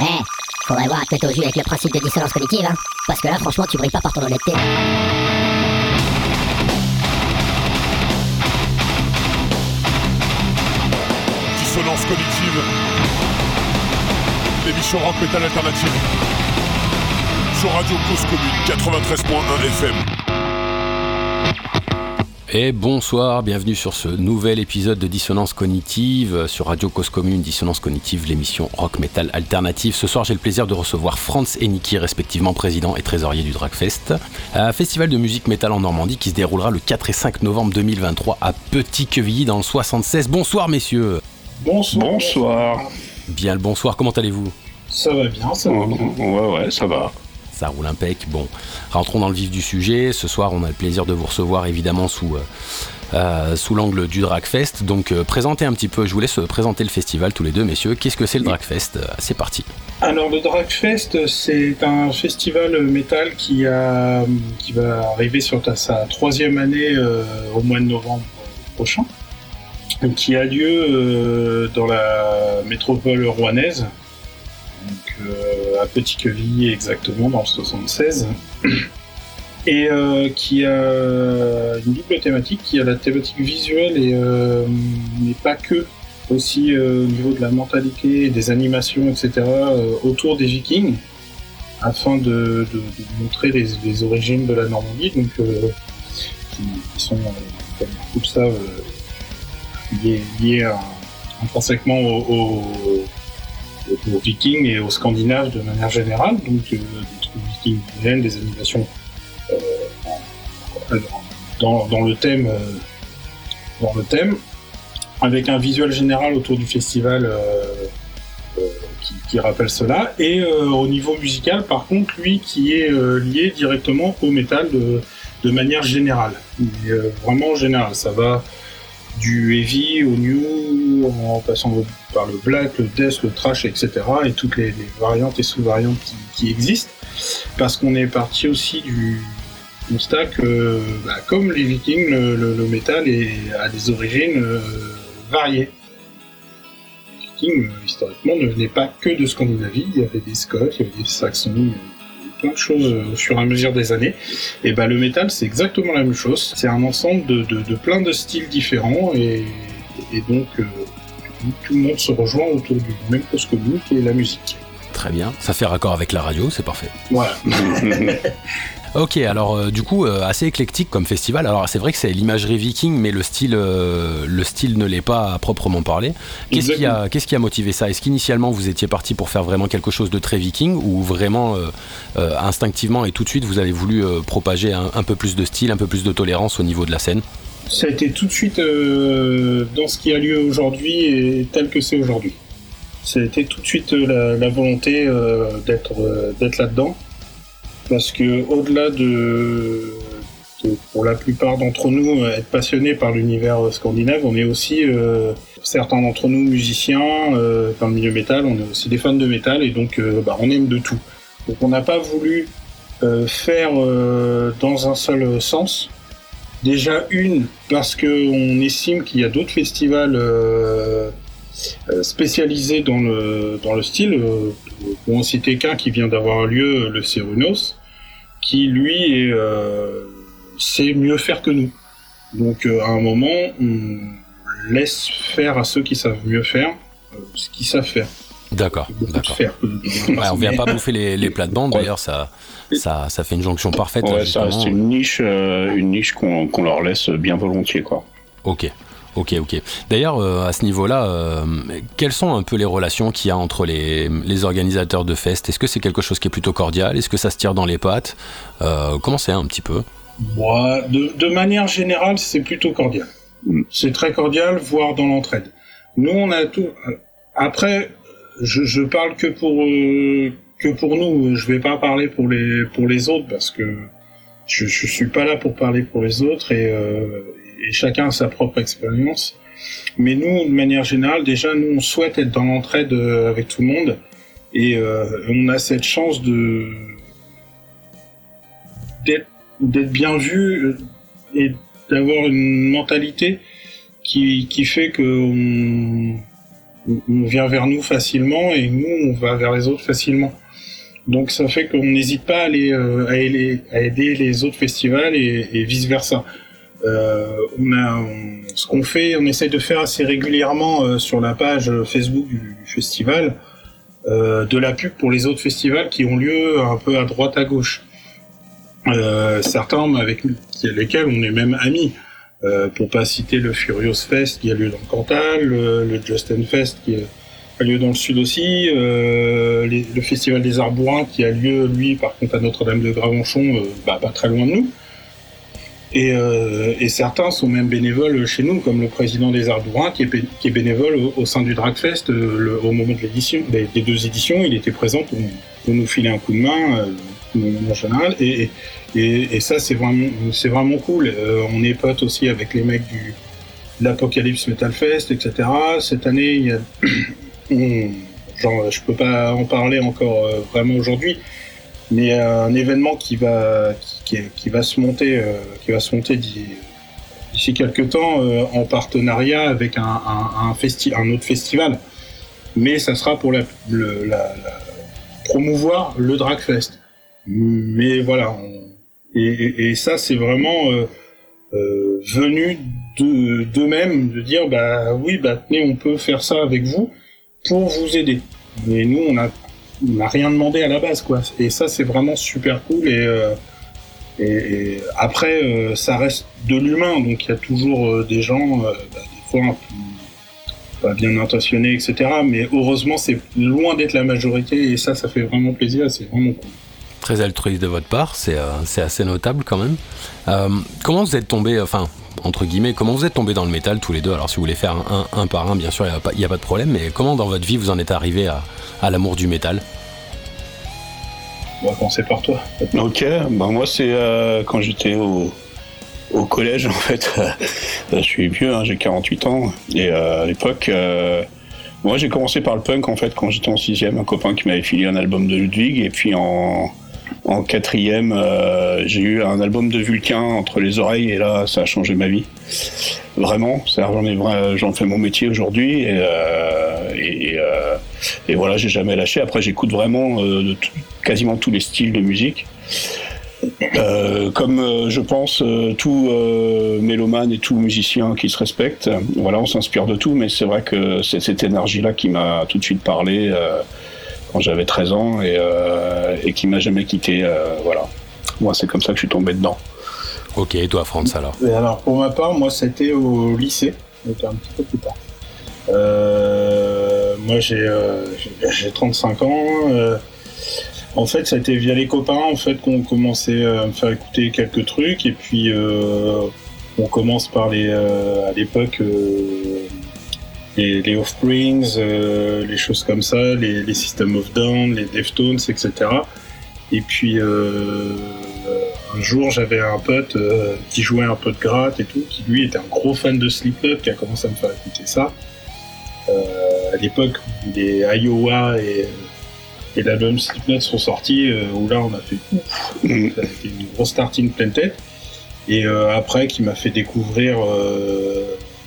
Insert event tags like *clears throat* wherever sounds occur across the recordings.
Eh, faudrait voir à te au jus avec le principe de dissonance cognitive, hein. Parce que là, franchement, tu brilles pas par ton honnêteté. Dissonance cognitive. L'émission rock metal alternative. Sur Radio Cause Commune 93.1 FM. Et bonsoir, bienvenue sur ce nouvel épisode de Dissonance Cognitive sur Radio Cause Commune, Dissonance Cognitive, l'émission rock metal alternative. Ce soir, j'ai le plaisir de recevoir Franz et Niki, respectivement président et trésorier du Dragfest, un festival de musique métal en Normandie qui se déroulera le 4 et 5 novembre 2023 à Petit-Quevilly dans le 76. Bonsoir, messieurs. Bonsoir. Bonsoir. Bien le bonsoir, comment allez-vous? Ça va bien, ça va bien. Ouais, ouais, ça va ça roule impec. Bon, rentrons dans le vif du sujet. Ce soir, on a le plaisir de vous recevoir évidemment sous, euh, euh, sous l'angle du Dragfest. Donc, euh, présentez un petit peu, je vous laisse présenter le festival tous les deux, messieurs. Qu'est-ce que c'est le Dragfest C'est parti. Alors, le Dragfest, c'est un festival métal qui, a, qui va arriver sur sa troisième année au mois de novembre prochain, qui a lieu dans la métropole rouennaise euh, à Petit Quevilly exactement dans le 76 *clears throat* et euh, qui a une double thématique, qui a la thématique visuelle et euh, mais pas que, aussi au niveau de la mentalité, des animations, etc. autour des Vikings, afin de, montrer les, origines de la Normandie, donc qui, sont, comme beaucoup le savent, liées, intrinsèquement au aux vikings et aux scandinaves de manière générale, donc euh, des vikings des animations euh, dans, le thème, euh, dans le thème, avec un visuel général autour du festival qui, rappelle cela, et au niveau musical, par contre, lui qui est lié directement au métal de, de manière générale, vraiment générale. Ça va du heavy au new, en passant par le black, le death, le trash, etc. et toutes les, variantes et sous-variantes qui, existent. Parce qu'on est parti aussi du constat que, bah, comme les vikings, le, métal est, a des origines euh, variées. Les vikings, euh, historiquement, ne venaient pas que de Scandinavie, il y avait des Scots, il y avait des Saxons, plein de choses euh, au fur et à mesure des années. Et bah, le métal, c'est exactement la même chose. C'est un ensemble de, de, plein de styles différents et, donc euh, tout le monde se rejoint autour du même cause commune qui est la musique. Très bien, ça fait raccord avec la radio, c'est parfait. Voilà. *laughs* Ok, alors euh, du coup, euh, assez éclectique comme festival. Alors c'est vrai que c'est l'imagerie viking, mais le style, euh, le style ne l'est pas à proprement parler. Qu'est-ce qui, a, qu'est-ce qui a motivé ça? Est-ce qu'initialement vous étiez parti pour faire vraiment quelque chose de très viking ou vraiment instinctivement et tout de suite vous avez voulu propager un, peu plus de style, un peu plus de tolérance au niveau de la scène? Ça a été tout de suite dans ce qui a lieu aujourd'hui et tel que c'est aujourd'hui. Ça a été tout de suite la, volonté d'être, d'être là-dedans parce que au-delà de, pour la plupart d'entre nous, être passionnés par l'univers scandinave, on est aussi euh, certains d'entre nous musiciens euh, dans le milieu métal, on est aussi des fans de métal et donc euh, bah, on aime de tout. Donc on n'a pas voulu faire dans un seul sens. Déjà une parce qu'on estime qu'il y a d'autres festivals spécialisés dans le dans le style pour en citer qu'un qui vient d'avoir lieu, le Cérunos, qui lui euh, sait mieux faire que nous. Donc euh, à un moment, on laisse faire à ceux qui savent mieux faire euh, ce qu'ils savent faire. D'accord, d'accord. Ouais, on vient pas bouffer les, les de bande d'ailleurs, ça, ça, ça fait une jonction parfaite. Ouais, c'est une niche, une niche qu'on leur laisse bien volontiers, quoi. Ok. Ok, ok. D'ailleurs, euh, à ce niveau-là, euh, quelles sont un peu les relations qu'il y a entre les, organisateurs de fest Est-ce que c'est quelque chose qui est plutôt cordial? Est-ce que ça se tire dans les pattes? Euh, Comment c'est un petit peu? Moi, de, manière générale, c'est plutôt cordial. Mm. C'est très cordial, voire dans l'entraide. Nous, on a tout. Après, je, parle que pour que pour nous. Je vais pas parler pour les pour les autres parce que je, je suis pas là pour parler pour les autres et, et chacun a sa propre expérience. Mais nous, de manière générale, déjà, nous, on souhaite être dans l'entraide euh, avec tout le monde. Et euh, on a cette chance de d'être bien vu euh, et d'avoir une mentalité qui, qui fait que on vient vers nous facilement et nous, on va vers les autres facilement. Donc ça fait qu'on n'hésite pas à, aller, à, aider, les autres festivals et, vice versa. Euh, on ce qu'on fait, on essaye de faire assez régulièrement euh, sur la page Facebook du, festival de la pub pour les autres festivals qui ont lieu un peu à droite à gauche. certains avec lesquels on est même amis. pour pas citer le Furious Fest qui a lieu dans le Cantal, le, Justin Fest qui a lieu dans le sud aussi. Euh, le Festival des Arts Bourrins qui a lieu, lui, par contre, à Notre-Dame de Gravenchon, euh, bah, pas très loin de nous. Et, euh, et, certains sont même bénévoles chez nous, comme le président des Arts Bourrins qui est, qui est bénévole au, sein du Dragfest euh, au moment de l'édition, des, deux éditions. Il était présent pour, nous filer un coup de main, euh, en général. Et, et, et ça, c'est vraiment, vraiment cool. on est potes aussi avec les mecs du l'Apocalypse Metal Fest, etc. Cette année, il y a *clears throat* genre, je peux pas en parler encore euh, vraiment aujourd'hui, mais un événement qui va qui, qui, va se monter, euh, qui va se monter d'ici quelques temps euh, en partenariat avec un, un, un, un, autre festival, mais ça sera pour la, la, promouvoir le Dragfest. Mais voilà, et, et, ça c'est vraiment venu d'eux-mêmes de, dire bah oui bah tenez on peut faire ça avec vous pour vous aider. Mais nous, on n'a on rien demandé à la base, quoi. Et ça, c'est vraiment super cool. Et, euh, après, euh, ça reste de l'humain, donc il y a toujours euh, des gens, bah, des fois un peu pas bien intentionnés, etc. Mais heureusement, c'est loin d'être la majorité, et ça, ça fait vraiment plaisir. C'est vraiment cool. Très altruiste de votre part, c'est assez notable quand même. comment vous êtes tombé, enfin, entre guillemets, comment vous êtes tombés dans le métal tous les deux? Alors si vous voulez faire un, par un, bien sûr, il n'y a, pas de problème, mais comment dans votre vie vous en êtes arrivé à, l'amour du métal? On va commencer par toi. Ok, ben moi c'est euh, quand j'étais au, collège *laughs* en fait. je suis vieux, hein, j'ai 48 ans, et euh, à l'époque... Euh, moi, j'ai commencé par le punk en fait quand j'étais en sixième. Un copain qui m'avait filé un album de Ludwig, et puis en, en quatrième, euh, j'ai eu un album de Vulcain entre les oreilles et là, ça a changé ma vie. Vraiment, j'en fais mon métier aujourd'hui et, euh, euh, et, voilà, j'ai jamais lâché. Après, j'écoute vraiment de quasiment tous les styles de musique. comme je pense tout mélomane et tout musicien qui se respecte, voilà, on s'inspire de tout, mais c'est vrai que c'est cette énergie-là qui m'a tout de suite parlé quand j'avais 13 ans et, euh, et qui m'a jamais quitté. Euh, voilà. Moi, c'est comme ça que je suis tombé dedans. Ok, et toi, France, alors et Alors, pour ma part, moi, c'était au lycée, donc un petit peu plus tard. Euh, moi, j'ai 35 ans. en fait, ça a été via les copains en fait qu'on commençait à me faire écouter quelques trucs, et puis on commence par les à l'époque les, les Offsprings, euh, les choses comme ça, les, les System of Down, les Deftones, etc. Et puis euh, un jour, j'avais un pote euh, qui jouait un peu de gratte et tout, qui lui était un gros fan de Slipknot, qui a commencé à me faire écouter ça. À l'époque où les Iowa et, et l'album Slipknot sont sortis, où là on a fait ouf, mm. ça a été une grosse starting pleine tête. Et après, qui m'a fait découvrir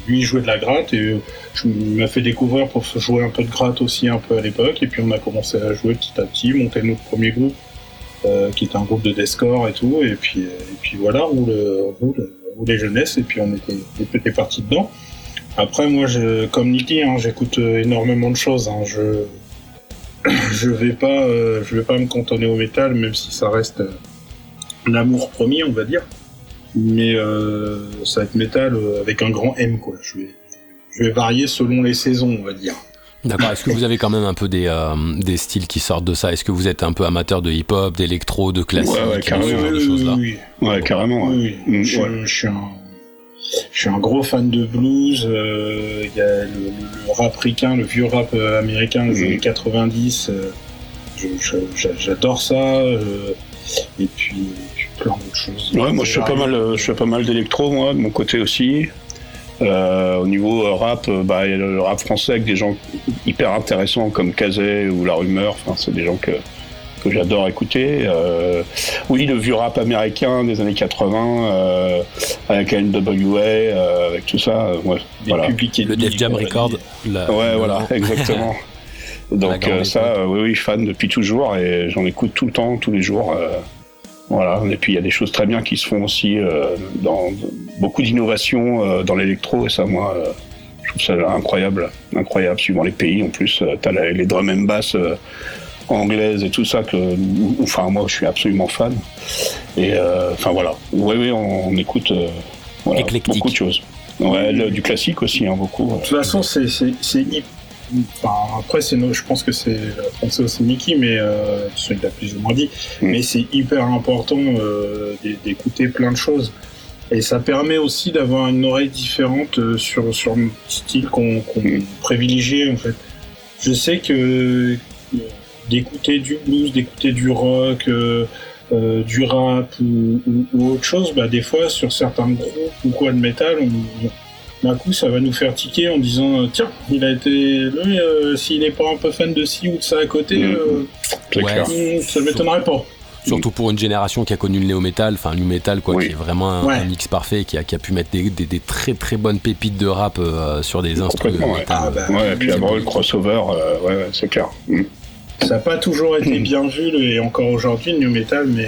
lui jouait de la gratte et je m'a fait découvrir pour jouer un peu de gratte aussi un peu à l'époque. Et puis on a commencé à jouer petit à petit, monter notre premier groupe euh, qui était un groupe de deathcore et tout. Et puis et puis voilà roule roule, roule jeunesse et puis on était, on était parti dedans. Après moi comme Nicky hein, j'écoute énormément de choses hein, je *coughs* je vais pas euh, je vais pas me cantonner au métal même si ça reste l'amour premier on va dire mais euh, ça va être métal euh, avec un grand M quoi. Je vais, je vais varier selon les saisons, on va dire. D'accord. Est-ce que vous avez quand même un peu des, euh, des styles qui sortent de ça? Est-ce que vous êtes un peu amateur de hip-hop, d'électro, de classique, ouais, ouais, carrément, de choses là oui, Ouais, carrément. Oui, mm, je, je, suis un, je suis un gros fan de blues. Euh, il y a le, le, rap ricain, le vieux rap américain des mm. années 90. J'adore ça. Et puis Ouais, moi je fais pas mal, euh, je fais pas mal d'électro moi de mon côté aussi. Euh, au niveau euh, rap, bah, il y a le rap français avec des gens hyper intéressants comme Kazé ou La Rumeur. Enfin, c'est des gens que, que j'adore écouter. Euh, oui, le vieux rap américain des années 80, euh, avec NWA, euh, avec tout ça. Ouais, voilà. Le Def Jam Record. ouais, voilà, exactement. *laughs* Donc ça, oui, oui, fan depuis toujours et j'en écoute tout le temps, tous les jours. voilà. Et puis il y a des choses très bien qui se font aussi dans beaucoup d'innovations dans l'électro et ça, moi, je trouve ça incroyable, incroyable suivant les pays. En plus, t'as les drum and bass anglaise et tout ça que, enfin moi je suis absolument fan. Et euh, enfin voilà, oui oui on, écoute euh, beaucoup de choses. Ouais, du classique aussi hein, beaucoup. De toute façon c'est Enfin, après, c'est je pense que c'est français aussi Mickey, mais euh, il a plus ou moins dit. Mm. Mais c'est hyper important euh, d'écouter plein de choses. Et ça permet aussi d'avoir une oreille différente sur, sur un style qu'on mm. privilégie en fait. Je sais que d'écouter du blues, d'écouter du rock, euh, euh, du rap ou, autre chose, bah, des fois sur certains groupes ou quoi de métal, d'un coup ça va nous faire tiquer en disant euh, tiens, il a été. Lui, s'il n'est pas un peu fan de ci ou de ça à côté, mmh. ça ne m'étonnerait pas. Surtout pour une génération qui a connu le néo-metal, enfin le metal quoi, qui est vraiment un, mix parfait, qui a, qui a pu mettre des, des, très très bonnes pépites de rap sur des instruments. Ouais. Ah, bah, ouais, et puis avoir le crossover, ouais, c'est clair. Mmh. Ça n'a pas toujours été bien vu, et encore aujourd'hui, le new metal, mais,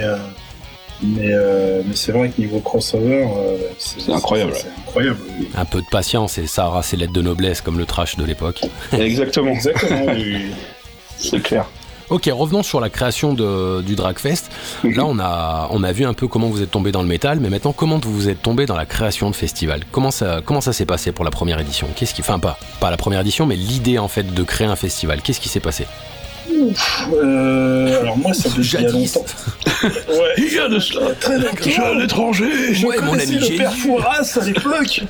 euh, euh, mais, c'est vrai que niveau crossover, euh, c'est incroyable. incroyable. Un peu de patience et ça aura ses lettres de noblesse comme le trash de l'époque. *laughs* Exactement. Exactement, *laughs* c'est clair. Ok, revenons sur la création du Dragfest. Mhm. Là, on a, on a vu un peu comment vous êtes tombé dans le métal, mais maintenant, comment vous êtes tombé dans la création de festival? Comment ça, comment ça s'est passé pour la première édition? Qu'est-ce qui, enfin pas, pas la première édition, mais l'idée en fait de créer un festival. Qu'est-ce qui s'est passé? Euh, alors moi, ça fait il y a longtemps. *laughs* ouais, il y a de cela très longtemps. Je suis un étranger. Je ouais, connaissais le père Fouras à l'époque,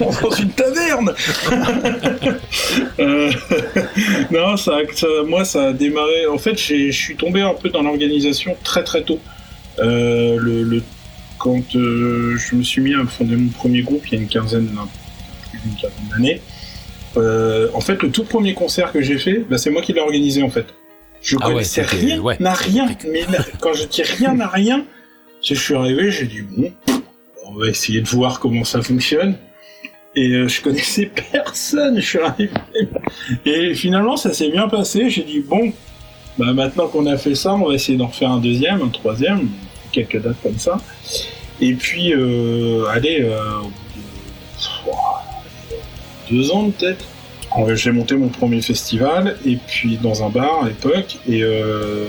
*laughs* dans une taverne. *laughs* euh, non, ça, ça, moi, ça a démarré. En fait, je suis tombé un peu dans l'organisation très très tôt. Euh, le, le, quand euh, je me suis mis à fonder mon premier groupe, il y a une quinzaine, d'années. Euh, en fait, le tout premier concert que j'ai fait, bah, c'est moi qui l'ai organisé en fait. Je ah connaissais rien, n'a rien, mais *laughs* quand je dis rien n'a rien, je suis arrivé, j'ai dit bon, on va essayer de voir comment ça fonctionne. Et euh, je connaissais *laughs* personne, je suis arrivé. Et finalement, ça s'est bien passé. J'ai dit bon, bah maintenant qu'on a fait ça, on va essayer d'en faire un deuxième, un troisième, quelques dates comme ça. Et puis, euh, allez, euh, deux ans peut-être. J'ai monté mon premier festival et puis dans un bar à l'époque et euh,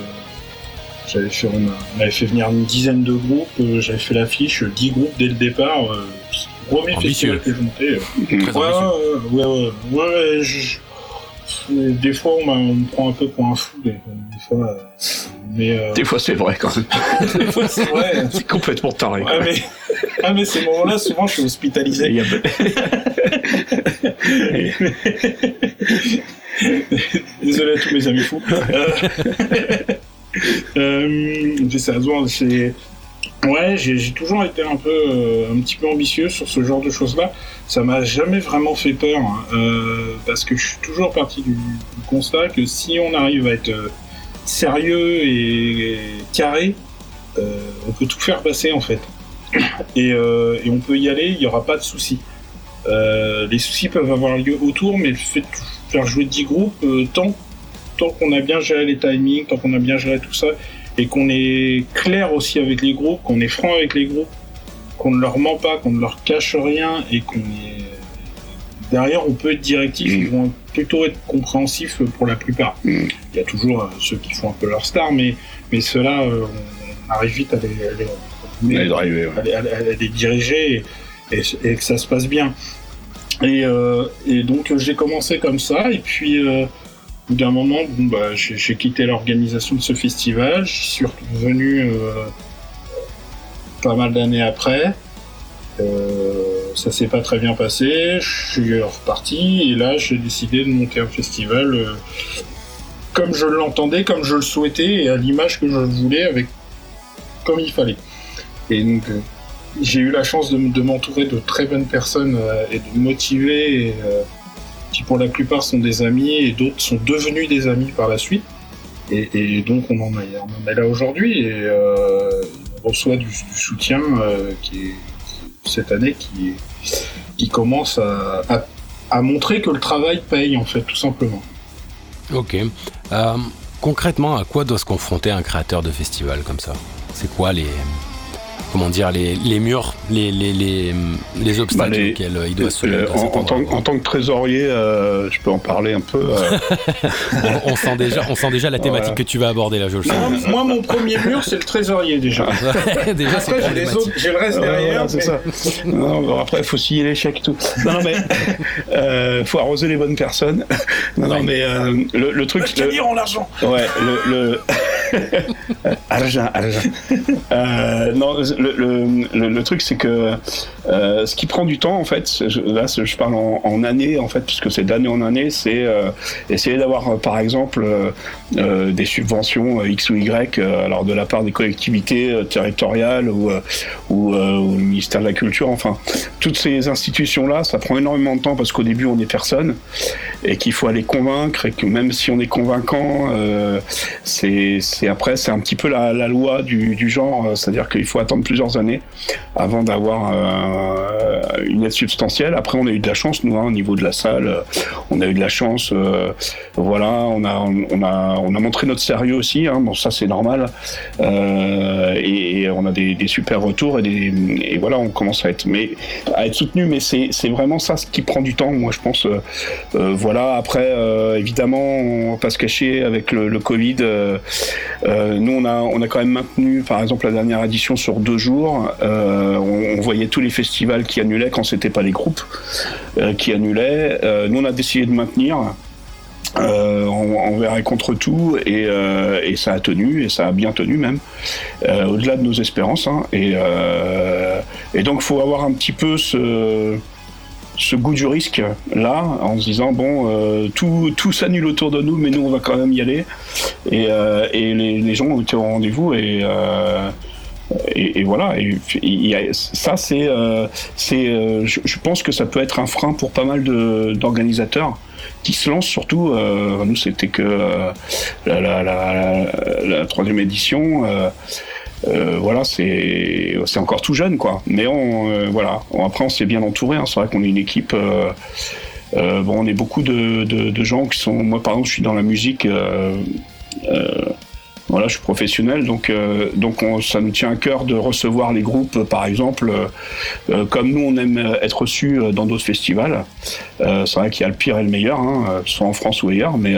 j'avais fait, on avait fait venir une dizaine de groupes, euh, j'avais fait l'affiche 10 groupes dès le départ. Euh, premier festival que je montais. ouais, ouais, ouais, ouais, des fois on, me prend un peu pour un fou, des, fois. Mais euh... Des fois c'est vrai quand même. *laughs* des fois c'est vrai. *laughs* c'est complètement taré. Ah mais, *laughs* ah, mais ces moments-là, souvent je suis hospitalisé. Désolé à tous mes amis fous. euh, c'est Ouais, j'ai toujours été un peu, euh, un petit peu ambitieux sur ce genre de choses-là. Ça m'a jamais vraiment fait peur, hein. euh, parce que je suis toujours parti du, constat que si on arrive à être euh, sérieux et, carré, on peut tout faire passer en fait. Et, et on peut y aller, il n'y aura pas de soucis. les soucis peuvent avoir lieu autour, mais le fait de faire jouer 10 groupes, tant, tant qu'on a bien géré les timings, tant qu'on a bien géré tout ça, et qu'on est clair aussi avec les groupes, qu'on est franc avec les groupes, qu'on ne leur ment pas, qu'on ne leur cache rien et qu'on est derrière on peut être directif, ils vont plutôt être compréhensifs pour la plupart. Il y a toujours euh, ceux qui font un peu leur star, mais, mais ceux-là, euh, on arrive vite à les, diriger et, que ça se passe bien. Et, euh, et donc j'ai commencé comme ça, et puis d'un moment, bon, bah, j'ai quitté l'organisation de ce festival. Je suis revenu euh, pas mal d'années après. Euh, ça s'est pas très bien passé. Je suis reparti et là, j'ai décidé de monter un festival euh, comme je l'entendais, comme je le souhaitais et à l'image que je voulais, avec comme il fallait. Et donc, j'ai eu la chance de, m'entourer de très bonnes personnes et de motiver. Qui pour la plupart sont des amis et d'autres sont devenus des amis par la suite. Et, donc on en, est, là aujourd'hui et on reçoit du, soutien qui cette année qui, qui commence à, montrer que le travail paye en fait tout simplement. Ok. concrètement, à quoi doit se confronter un créateur de festival comme ça? C'est quoi les, comment dire, les, les murs, les, les, les, les obstacles bah, auxquels euh, il doit se euh, en, en, tant, en, tant, que trésorier, euh, je peux en parler un peu. *laughs* on, sent déjà, on sent déjà la thématique que tu vas aborder là, je le sens. Moi, mon premier mur, c'est le trésorier déjà. *laughs* déjà après, j'ai, les autres, j'ai le reste derrière. c'est ça. Non, après, il faut scier les chèques et tout. Non, non mais il *laughs* faut arroser les bonnes personnes. Non, non, mais le, le, truc. Le, en l'argent. Ouais, le. le... *laughs* argent, argent. *laughs* non, le, truc, c'est que euh, ce qui prend du temps, en fait, là, je parle en, en année, en fait, puisque c'est d'année en année, c'est euh, essayer d'avoir, euh, par exemple, des subventions X ou Y, alors de la part des collectivités territoriales ou, ou, ministère de la Culture, enfin, toutes ces institutions-là, ça prend énormément de temps parce qu'au début, on est personne et qu'il faut aller convaincre et que même si on est convaincant, c'est après, c'est un petit peu la, loi du, genre, c'est-à-dire qu'il faut attendre plusieurs années avant d'avoir euh, une aide substantielle. Après, on a eu de la chance, nous, hein, au niveau de la salle. On a eu de la chance. Euh, voilà, on a, on, a, on a montré notre sérieux aussi. Hein, bon, ça, c'est normal. Euh, et, on a des, super retours et, voilà, on commence à être, mais, à être soutenu. Mais c'est vraiment ça ce qui prend du temps, moi, je pense. voilà, après, évidemment, on va pas se cacher avec le Covid. Nous, on a, on a quand même maintenu, par exemple, la dernière édition sur deux jours. on, on voyait tous les festivals qui annulaient quand c'était pas les groupes euh, qui annulaient. Euh, nous, on a décidé de maintenir. Euh, envers et contre tout et, et, ça a tenu et ça a bien tenu même au-delà de nos espérances hein. et, et donc faut avoir un petit peu ce ce goût du risque là en se disant bon tout, tout s'annule autour de nous mais nous on va quand même y aller et, et les, les, gens ont été au rendez-vous et et, voilà, et, ça c'est, euh, c'est, euh, je, pense que ça peut être un frein pour pas mal d'organisateurs qui se lancent surtout. Euh, nous c'était que la, troisième édition. Voilà, c'est encore tout jeune quoi. Mais on voilà, après on s'est bien entouré. Hein. C'est vrai qu'on est une équipe. bon, on est beaucoup de, de, de, gens qui sont. Moi, par exemple, je suis dans la musique. Voilà, je suis professionnel, donc euh, donc ça nous tient à cœur de recevoir les groupes, par exemple, euh, euh, comme nous on aime être reçus dans d'autres festivals. c'est vrai qu'il y a le pire et le meilleur, hein, soit en France ou ailleurs, mais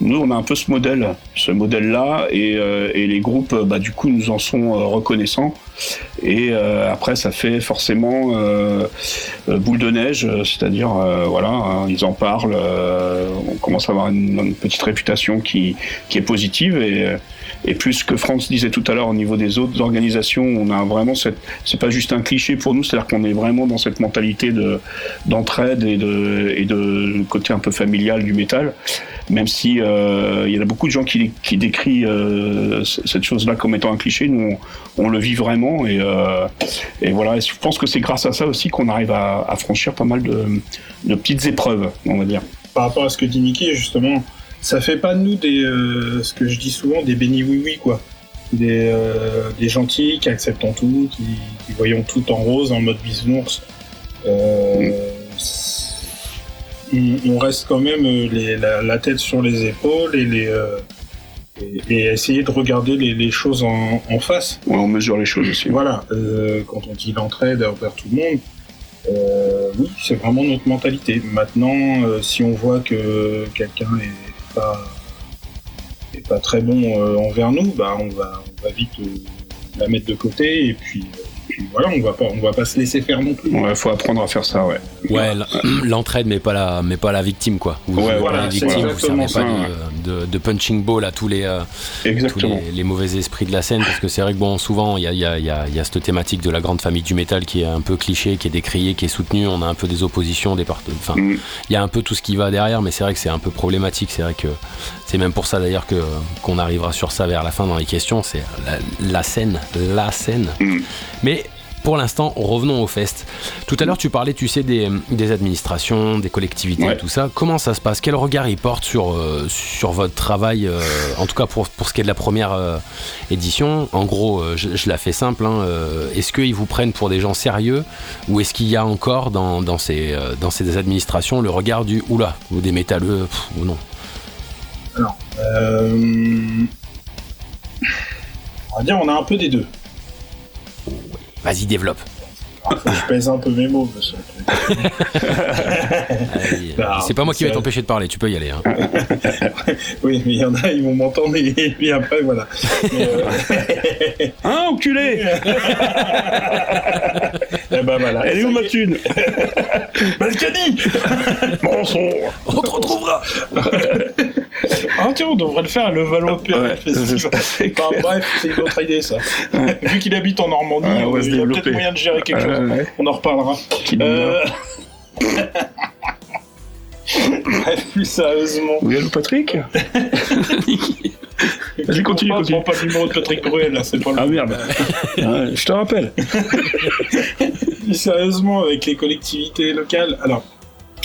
nous on a un peu ce modèle, ce modèle-là, et, et, les groupes, bah, du coup, nous en sont reconnaissants. Et après, ça fait forcément boule de neige, c'est-à-dire, voilà, hein, ils en parlent, on commence à avoir une, une petite réputation qui, qui est positive et et plus que France disait tout à l'heure au niveau des autres organisations, on a vraiment cette, c'est pas juste un cliché pour nous, c'est-à-dire qu'on est vraiment dans cette mentalité de d'entraide et de et de côté un peu familial du métal. Même si euh, il y en a beaucoup de gens qui, qui décrivent euh, cette chose-là comme étant un cliché, nous on, le vit vraiment et, euh, et voilà. je pense que c'est grâce à ça aussi qu'on arrive à, à, franchir pas mal de, de petites épreuves, on va dire. Par rapport à ce que dit Mickey, justement, ça fait pas de nous des, euh, ce que je dis souvent, des bénis oui oui quoi. Des, euh, des gentils qui acceptent tout, qui, qui voyons tout en rose, en mode bisounours. Euh, on, reste quand même les, la, tête sur les épaules et les et, essayer de regarder les, choses en, en, face. Ouais, on mesure les choses aussi. Voilà, quand on dit l'entraide envers tout le monde, oui, c'est vraiment notre mentalité. Maintenant, si on voit que quelqu'un est pas, pas très bon euh, envers nous, bah on va, on va vite euh, la mettre de côté et puis voilà, on va pas, on va pas se laisser faire non plus. Ouais, faut apprendre à faire ça, ouais. Ouais, *clears throat* l'entraide, mais pas la, mais pas la victime, quoi. Vous ouais, voilà, la victime, vous servez pas de, de, punching ball à tous les, euh, les, mauvais esprits de la scène, parce que c'est vrai que bon, souvent, il y a, y, a, y, a, y a cette thématique de la grande famille du métal qui est un peu cliché, qui est décriée, qui est soutenue. On a un peu des oppositions, des enfin, mm. il y a un peu tout ce qui va derrière, mais c'est vrai que c'est un peu problématique. C'est vrai que c'est même pour ça d'ailleurs que qu'on arrivera sur ça vers la fin dans les questions. C'est la, scène, la scène. Mm. Mais pour l'instant, revenons au fest. Tout à l'heure, tu parlais, tu sais, des, des administrations, des collectivités, Ouais. tout ça. Comment ça se passe? Quel regard ils portent sur, euh, sur votre travail, euh, en tout cas pour, pour ce qui est de la première euh, édition? En gros, je, je la fais simple. hein, est-ce qu'ils vous prennent pour des gens sérieux ou est-ce qu'il y a encore dans, dans, ces, dans ces administrations le regard du oula ou des métalleux? Pff, ou non? Euh, On va dire, on a un peu des deux. Vas-y, développe. Faut que je pèse un peu mes mots, monsieur. *laughs* Bah, c'est pas moi qui vais t'empêcher de parler, tu peux y aller. hein. *laughs* Oui, mais il y en a, ils vont m'entendre et et *laughs* puis après, voilà. Mais, euh, Hein, enculé eh ben voilà. Elle est où ma thune Balkany Mensonge On te retrouvera Ah on devrait le faire à le Valois Festival. Enfin, bref, c'est une autre idée ça. Vu qu'il habite en Normandie, on se il y a peut-être moyen de gérer quelque chose. On en reparlera. Euh... *laughs* Bref, plus sérieusement. Oui, allô Patrick *laughs* Vas-y, continue, Je continue. prends pas le numéro de Patrick Bruel, là, c'est pas le Ah merde Je te rappelle *laughs* Plus sérieusement, avec les collectivités locales, alors,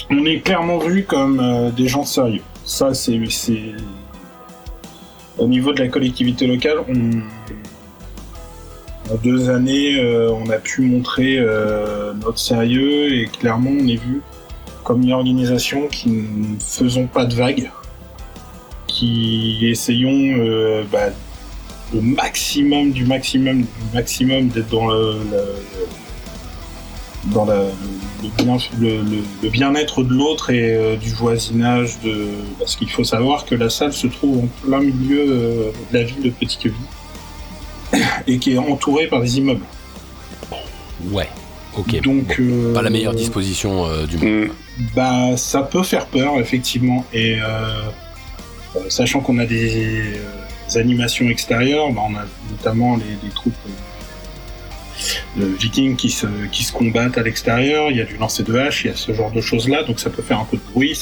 on est clairement vu comme euh, des gens sérieux. Ça, c'est. Au niveau de la collectivité locale. En deux années, euh, on a pu montrer euh, notre sérieux et clairement, on est vu comme une organisation qui ne faisons pas de vagues, qui essayons euh, bah, le maximum du maximum du maximum d'être dans le- dans la- le, le bien le, le- le bien-être de l'autre et euh, du voisinage de parce qu'il faut savoir que la salle se trouve en plein milieu euh, de la ville de Petit-Queville et qui est entourée par des immeubles. Ouais, ok. Donc euh, Pas la meilleure disposition euh, du monde. Hum, Bah, ça peut faire peur, effectivement. Et sachant qu'on a des, euh, des animations extérieures, bah, on a notamment les, les troupes euh, de vikings qui se, qui se combattent à l'extérieur. Il y a du lancer de hache, il y a ce genre de choses-là, donc ça peut faire un peu de bruit.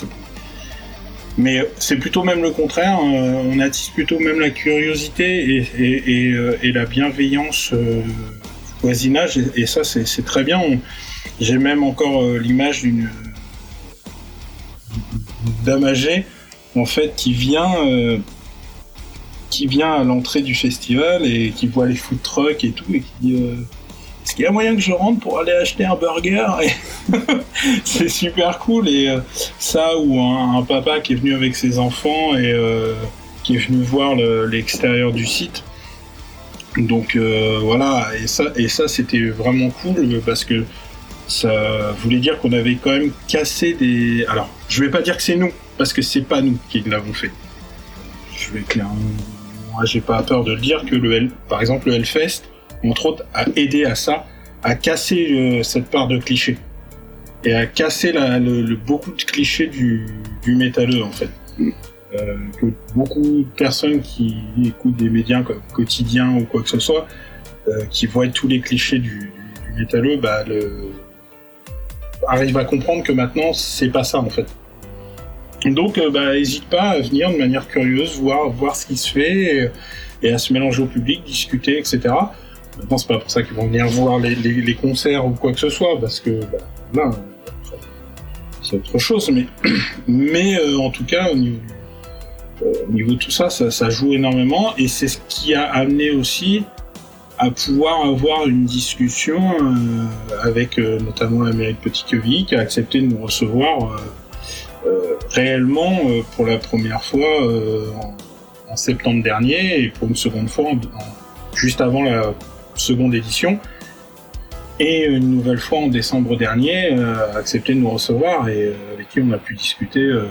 Mais c'est plutôt même le contraire. euh, on attise plutôt même la curiosité et, et, euh, la bienveillance euh, voisinage. Et, ça, c'est très bien. J'ai même encore l'image d'une dame âgée, en fait, qui vient, qui vient à l'entrée du festival et qui voit les food trucks et tout et qui dit Est-ce qu'il y a moyen que je rentre pour aller acheter un burger *laughs* C'est super cool et euh, ça ou un, papa qui est venu avec ses enfants et euh, qui est venu voir le- l'extérieur du site. Donc euh, voilà, et ça, et ça c'était vraiment cool parce que ça voulait dire qu'on avait quand même cassé des. Alors, je vais pas dire que c'est nous, parce que c'est pas nous qui l'avons fait. Je vais clairement. Moi, j'ai pas peur de le dire que le Hell- par exemple, le Hellfest, entre autres, a aidé à ça, à casser euh, cette part de clichés. Et à casser la- le, le- beaucoup de clichés du, du métalleux, en fait. Euh, que beaucoup de personnes qui écoutent des médias comme quotidiens ou quoi que ce soit, euh, qui voient tous les clichés du, du, du métalleux, bah, le, arrive à comprendre que maintenant c'est pas ça en fait. Donc bah hésite pas à venir de manière curieuse, voir voir ce qui se fait et, et à se mélanger au public, discuter, etc. Maintenant c'est pas pour ça qu'ils vont venir voir les, concerts ou quoi que ce soit parce que bah, là c'est autre chose mais *clears throat* mais euh, en tout cas au niveau, euh, de tout ça, ça joue énormément et c'est ce qui a amené aussi à pouvoir avoir une discussion euh, avec notamment l'Amérique Petit Queville qui a accepté de nous recevoir réellement pour la première fois en, septembre dernier et pour une seconde fois juste avant la seconde édition et une nouvelle fois en décembre dernier euh, a accepté de nous recevoir et euh, avec qui on a pu discuter euh,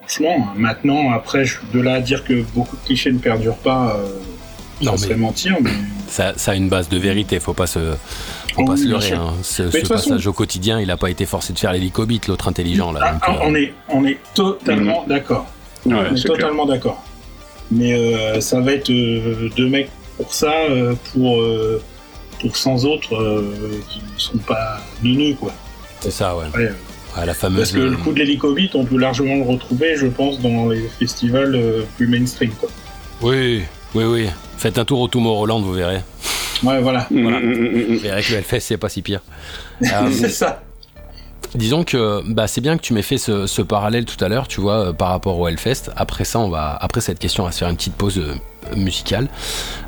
franchement maintenant après je- de là à dire que beaucoup de clichés ne perdurent pas euh, Non, ça mais- serait mentir mais Ça, ça a une base de vérité, faut pas se, faut Oui, pas se leurrer. hein. Ce, façon- passage au quotidien, il a pas été forcé de faire l'hélicobite, l'autre intelligent là. Ah, donc, ah, euh, on est, on est totalement d'accord. Ouais, on est totalement d'accord. Mais euh, ça va être euh, deux mecs pour ça, euh, pour, euh, pour 100 autres euh, qui ne sont pas nus quoi. C'est ça, ouais. Ouais, Ouais, la fameuse. parce que le coup de l'hélicobite, on peut largement le retrouver, je pense, dans les festivals plus mainstream. Quoi. Oui, oui, oui. Faites un tour au Tomorrowland, vous verrez. Ouais, voilà. voilà. Mm. Et avec le Hellfest, c'est pas si pire. *laughs* Euh, c'est ça. Disons que bah, c'est bien que tu m'aies fait ce, ce parallèle tout à l'heure, tu vois, par rapport au Hellfest. Après ça, on va, après cette question, on va se faire une petite pause musicale.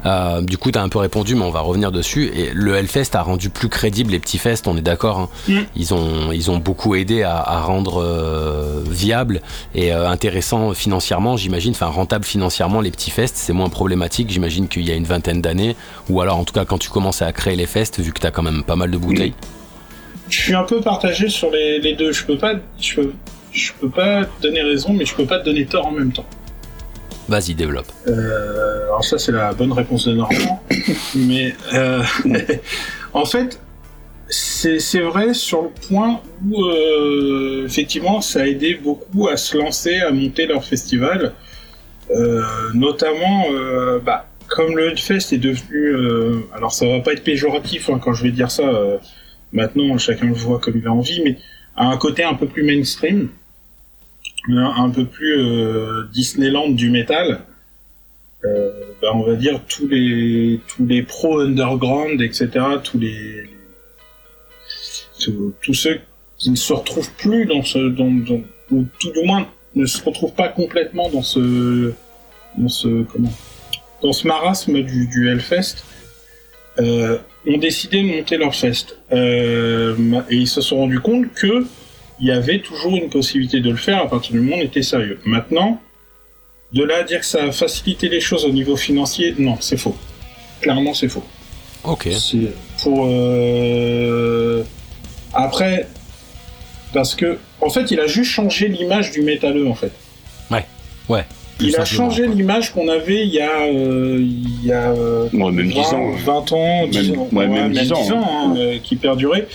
Euh, du coup, tu as un peu répondu, mais on va revenir dessus. Et le Hellfest a rendu plus crédible les petits fests, on est d'accord. hein. Mm. Ils, ont, ils ont beaucoup aidé à, à rendre euh, viable et euh, intéressant financièrement, j'imagine, enfin rentable financièrement les petits fests. C'est moins problématique, j'imagine, qu'il y a une vingtaine d'années. Ou alors, en tout cas, quand tu commences à créer les fests, vu que tu as quand même pas mal de bouteilles. Je suis un peu partagé sur les, les deux. Je peux pas, je peux, je peux pas te donner raison, mais je peux pas te donner tort en même temps. Vas-y, développe. Euh, alors ça, c'est la bonne réponse de Normand. *laughs* mais euh, *laughs* en fait, c'est vrai sur le point où euh, effectivement, ça a aidé beaucoup à se lancer, à monter leur festival. Notamment, bah, comme le Hellfest est devenu, alors ça va pas être péjoratif hein, quand je vais dire ça. maintenant, chacun le voit comme il a envie, mais a un côté un peu plus mainstream, un, peu plus euh, Disneyland du métal. Euh, bah, on va dire tous les tous les pros underground, etc. Tous les tous, ceux qui ne se retrouvent plus dans ce dans, ou tout du moins ne se retrouvent pas complètement dans ce dans ce comment dans ce marasme du, Hellfest euh, ont décidé de monter leur fest et ils se sont rendus compte que il y avait toujours une possibilité de le faire à partir du moment où on était sérieux. Maintenant, de là à dire que ça a facilité les choses au niveau financier, non, c'est faux. Clairement, c'est faux. Ok. C'est pour euh, après parce que en fait, il a juste changé l'image du métalleux en fait. Ouais. Tout Il a changé l'image qu'on avait il y a euh, il y a euh, Ouais, même 10 20, ans. 20 ans, 10 Même- ans, ouais, même 10 ans, hein, euh, qui perduraient,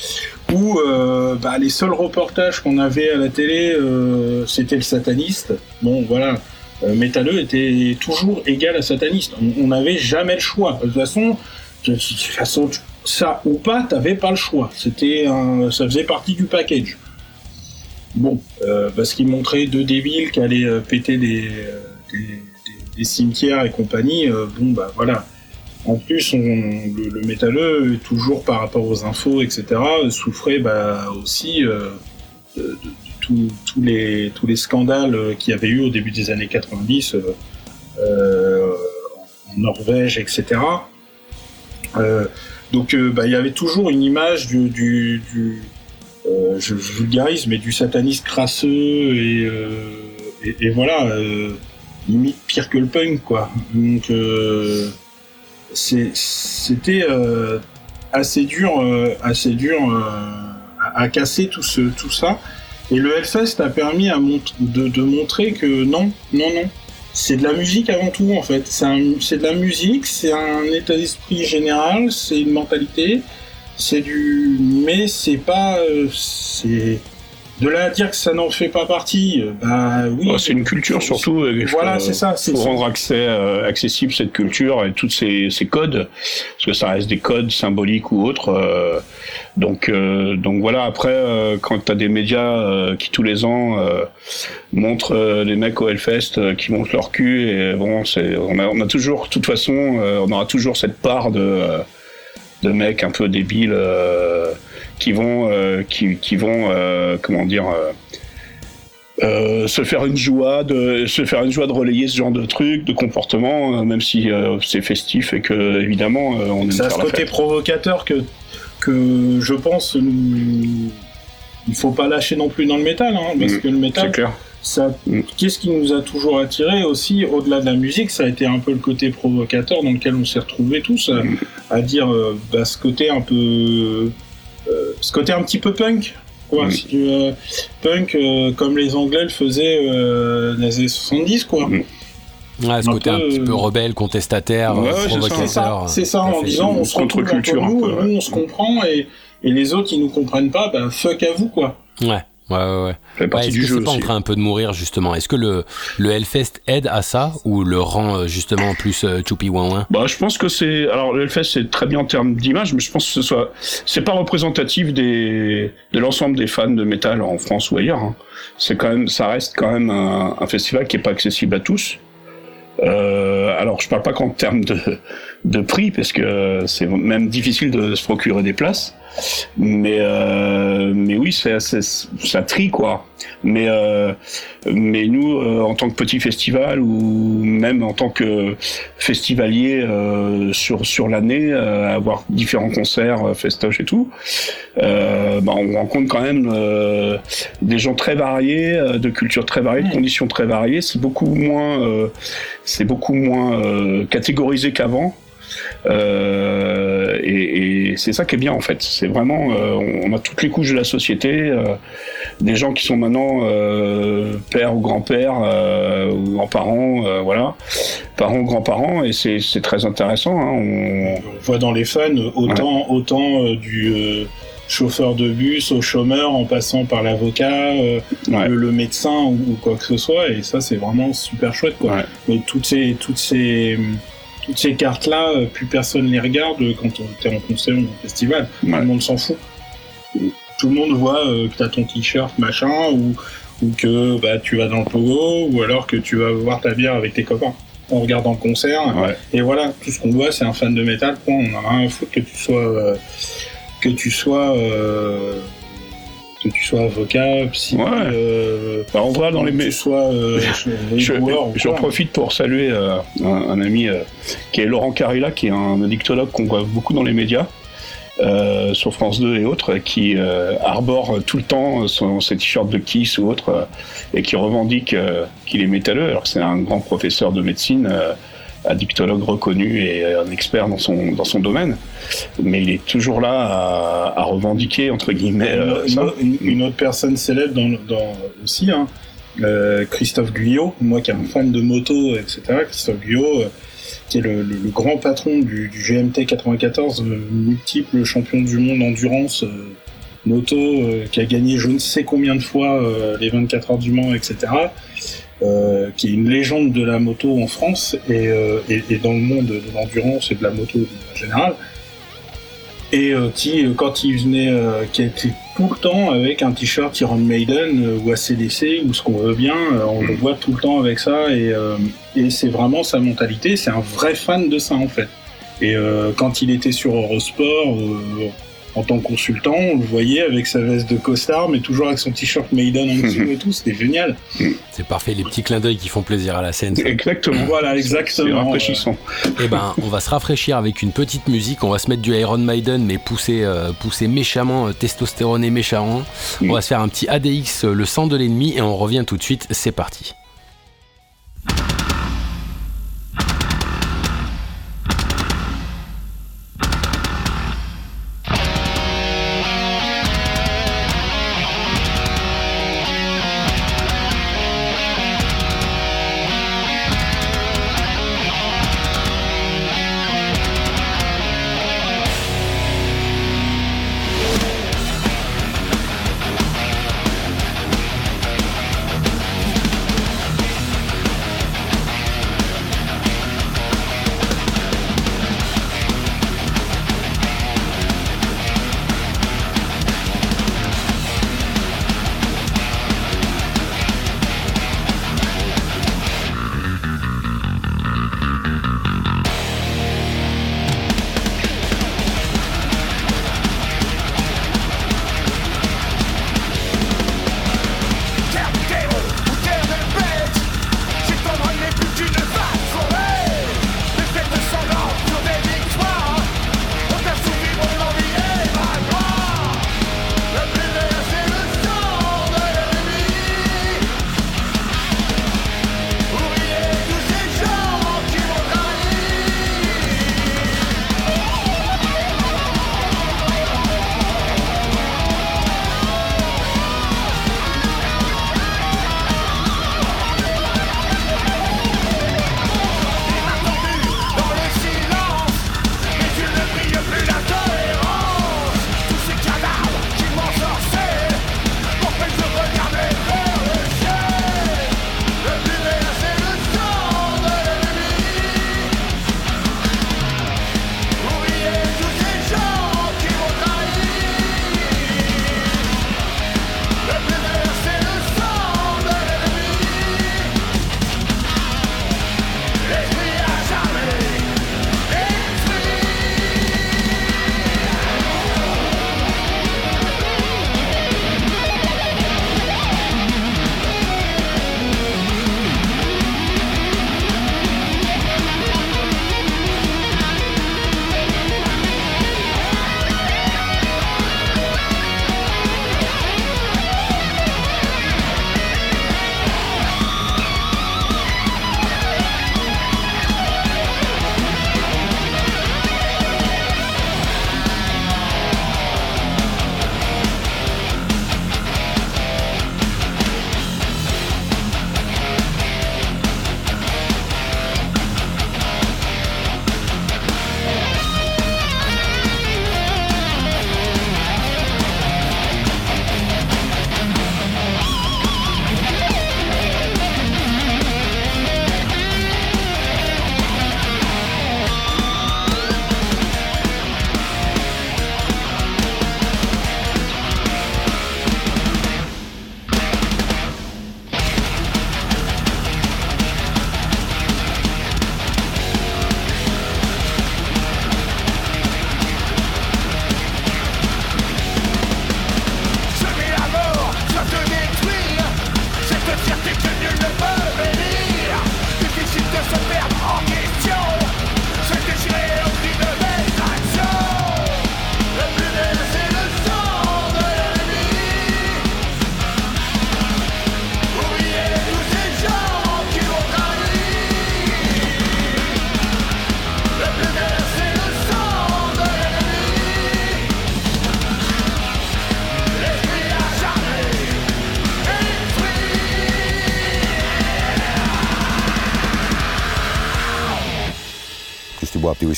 où euh, bah, les seuls reportages qu'on avait à la télé, euh, c'était le sataniste. Bon, voilà, euh, métalleux était toujours égal à sataniste. On n'avait jamais le choix. De toute façon, ça ou pas, t'avais pas le choix. C'était ça faisait partie du package. Bon, parce qu'il montrait deux débiles qui allaient péter des, des, cimetières et compagnie. bon, bah voilà. En plus, le, le métalleux, toujours par rapport aux infos, etc., souffrait bah, aussi euh, de, tous- les, scandales qu'il y avait eu au début des années 90 euh, euh, en Norvège, etc. Donc, bah, il y avait toujours une image du, du, du- sataniste crasseux et, voilà, limite pire que le punk, quoi. C'était euh, assez dur, euh, assez dur euh, à, casser tout, ce, tout ça. Et le Hellfest a permis de, montrer que non, non, non. C'est de la musique avant tout, en fait. C'est de la musique, c'est un état d'esprit général, c'est une mentalité, c'est du. Mais c'est pas. De là à dire que ça n'en fait pas partie, euh, bah oui. Ouais, c'est une culture surtout. Voilà, c'est ça. faut rendre accès, euh, accessible cette culture et tous ces, ces codes, parce que ça reste des codes symboliques ou autres. euh, donc, euh, donc voilà. Après, quand t'as des médias qui tous les ans montrent les mecs au Hellfest qui montrent leur cul, et bon, c'est, on a, on a toujours, de toute façon, on aura toujours cette part de, de mecs un peu débiles qui vont, euh, qui, qui vont, euh, comment dire. euh, se faire une joie de se faire une joie de relayer ce genre de truc de comportement euh, même si euh, c'est festif et que évidemment on Ça a ce côté fête. provocateur que, que je pense nous, il faut pas lâcher non plus dans le métal, hein, parce Mm, que le métal, clair ça, Mm. qu'est-ce qui nous a toujours attiré aussi, au-delà de la musique, ça a été un peu le côté provocateur dans lequel on s'est retrouvés tous, à, Mm. à dire bah, ce côté un peu, ce côté un petit peu punk. Quoi, si tu veux, punk euh, comme les Anglais le faisaient euh, dans les années 70 quoi. Mm. Ouais, ce Un côté un peu, petit peu euh, rebelle, contestataire, Ouais, euh, ouais, c'est ça. C'est ça, provocateur. c'est ça, à en disant on se retrouve entre nous, un peu, ouais. nous on se comprend et, et les autres qui nous comprennent pas, bah fuck à vous quoi. Ouais, ouais, ouais. ouais. Fait partie Ouais, du que jeu c'est pas en train un peu de mourir justement? Est-ce que le, le Hellfest aide à ça ou le rend euh, justement plus euh, choupi ouin ouin? Bah je pense que c'est alors le Hellfest c'est très bien en termes d'image mais je pense que ce soit c'est pas représentatif des de l'ensemble des fans de métal en France ou ailleurs hein. c'est quand même ça reste quand même un, un festival qui est pas accessible à tous Euh, alors, je parle pas qu'en termes de, de prix, parce que c'est même difficile de se procurer des places. Mais euh, mais oui, c'est ça trie quoi. Mais euh, mais nous, euh, en tant que petit festival ou même en tant que festivalier euh, sur sur l'année, euh, avoir différents concerts, festoches et tout, bah, on rencontre quand même des gens très variés, de cultures très variées, de conditions très variées. C'est beaucoup moins c'est beaucoup moins catégorisé qu'avant. Euh, et, et c'est ça qui est bien en fait. C'est vraiment, euh, on a toutes les couches de la société, euh, des gens qui sont maintenant père ou grand-père ou grands-parents, voilà, parents ou grands-parents, et c'est très intéressant. Hein. On... voit dans les fans autant, autant du chauffeur de bus au chômeur en passant par l'avocat, le, médecin ou, quoi que ce soit. Et ça, c'est vraiment super chouette. Quoi. Mais toutes ces, toutes ces, toutes ces cartes-là, euh, plus personne les regarde quand tu es en concert ou en festival. Tout le monde s'en fout. Tout le monde voit euh, que tu as ton t-shirt machin ou, ou que bah, tu vas dans le pogo ou alors que tu vas voir ta bière avec tes copains en regardant le concert. Et voilà, tout ce qu'on voit, c'est un fan de métal. Point. On a rien à foutre que tu sois, euh, que tu sois que tu sois avocat, psy, euh, bah, on voit dans les que tu sois euh, *laughs* J'en profite pour saluer euh, un, ami qui est Laurent Carilla, qui est un addictologue qu'on voit beaucoup dans les médias. sur France 2 et autres, qui arbore tout le temps son, ses t-shirts de Kiss ou autre, et qui revendique qu'il est métalleux, alors que c'est un grand professeur de médecine addictologue reconnu et un expert dans son, dans son domaine. Mais il est toujours là à, revendiquer, entre guillemets, euh, une, autre personne célèbre dans, aussi, hein, euh, Christophe Guyot, moi qui est un fan de moto, etc. Christophe Guyot, euh, qui est le, grand patron du, GMT 94, multiple champion du monde endurance moto, qui a gagné je ne sais combien de fois les 24 heures du Mans, etc. Euh, qui est une légende de la moto en France et, euh, et, et dans le monde de l'endurance et de la moto en général. Et euh, qui, quand il venait, qui était tout le temps avec un t-shirt Iron Maiden ou ACDC ou ce qu'on veut bien, on le voit tout le temps avec ça et, et c'est vraiment sa mentalité, c'est un vrai fan de ça en fait. Et quand il était sur Eurosport, en tant que consultant, on le voyait avec sa veste de costard, mais toujours avec son t-shirt Maiden en dessous et tout, c'était génial. C'est parfait, les petits clins d'œil qui font plaisir à la scène. Exactement. *laughs* Voilà, exactement. C'est rafraîchissant. *laughs* Eh ben, on va se rafraîchir avec une petite musique, on va se mettre du Iron Maiden, mais pousser, euh, pousser méchamment, euh, testostéroné méchamment. On va se faire un petit ADX, euh, le sang de l'ennemi, et on revient tout de suite, c'est parti.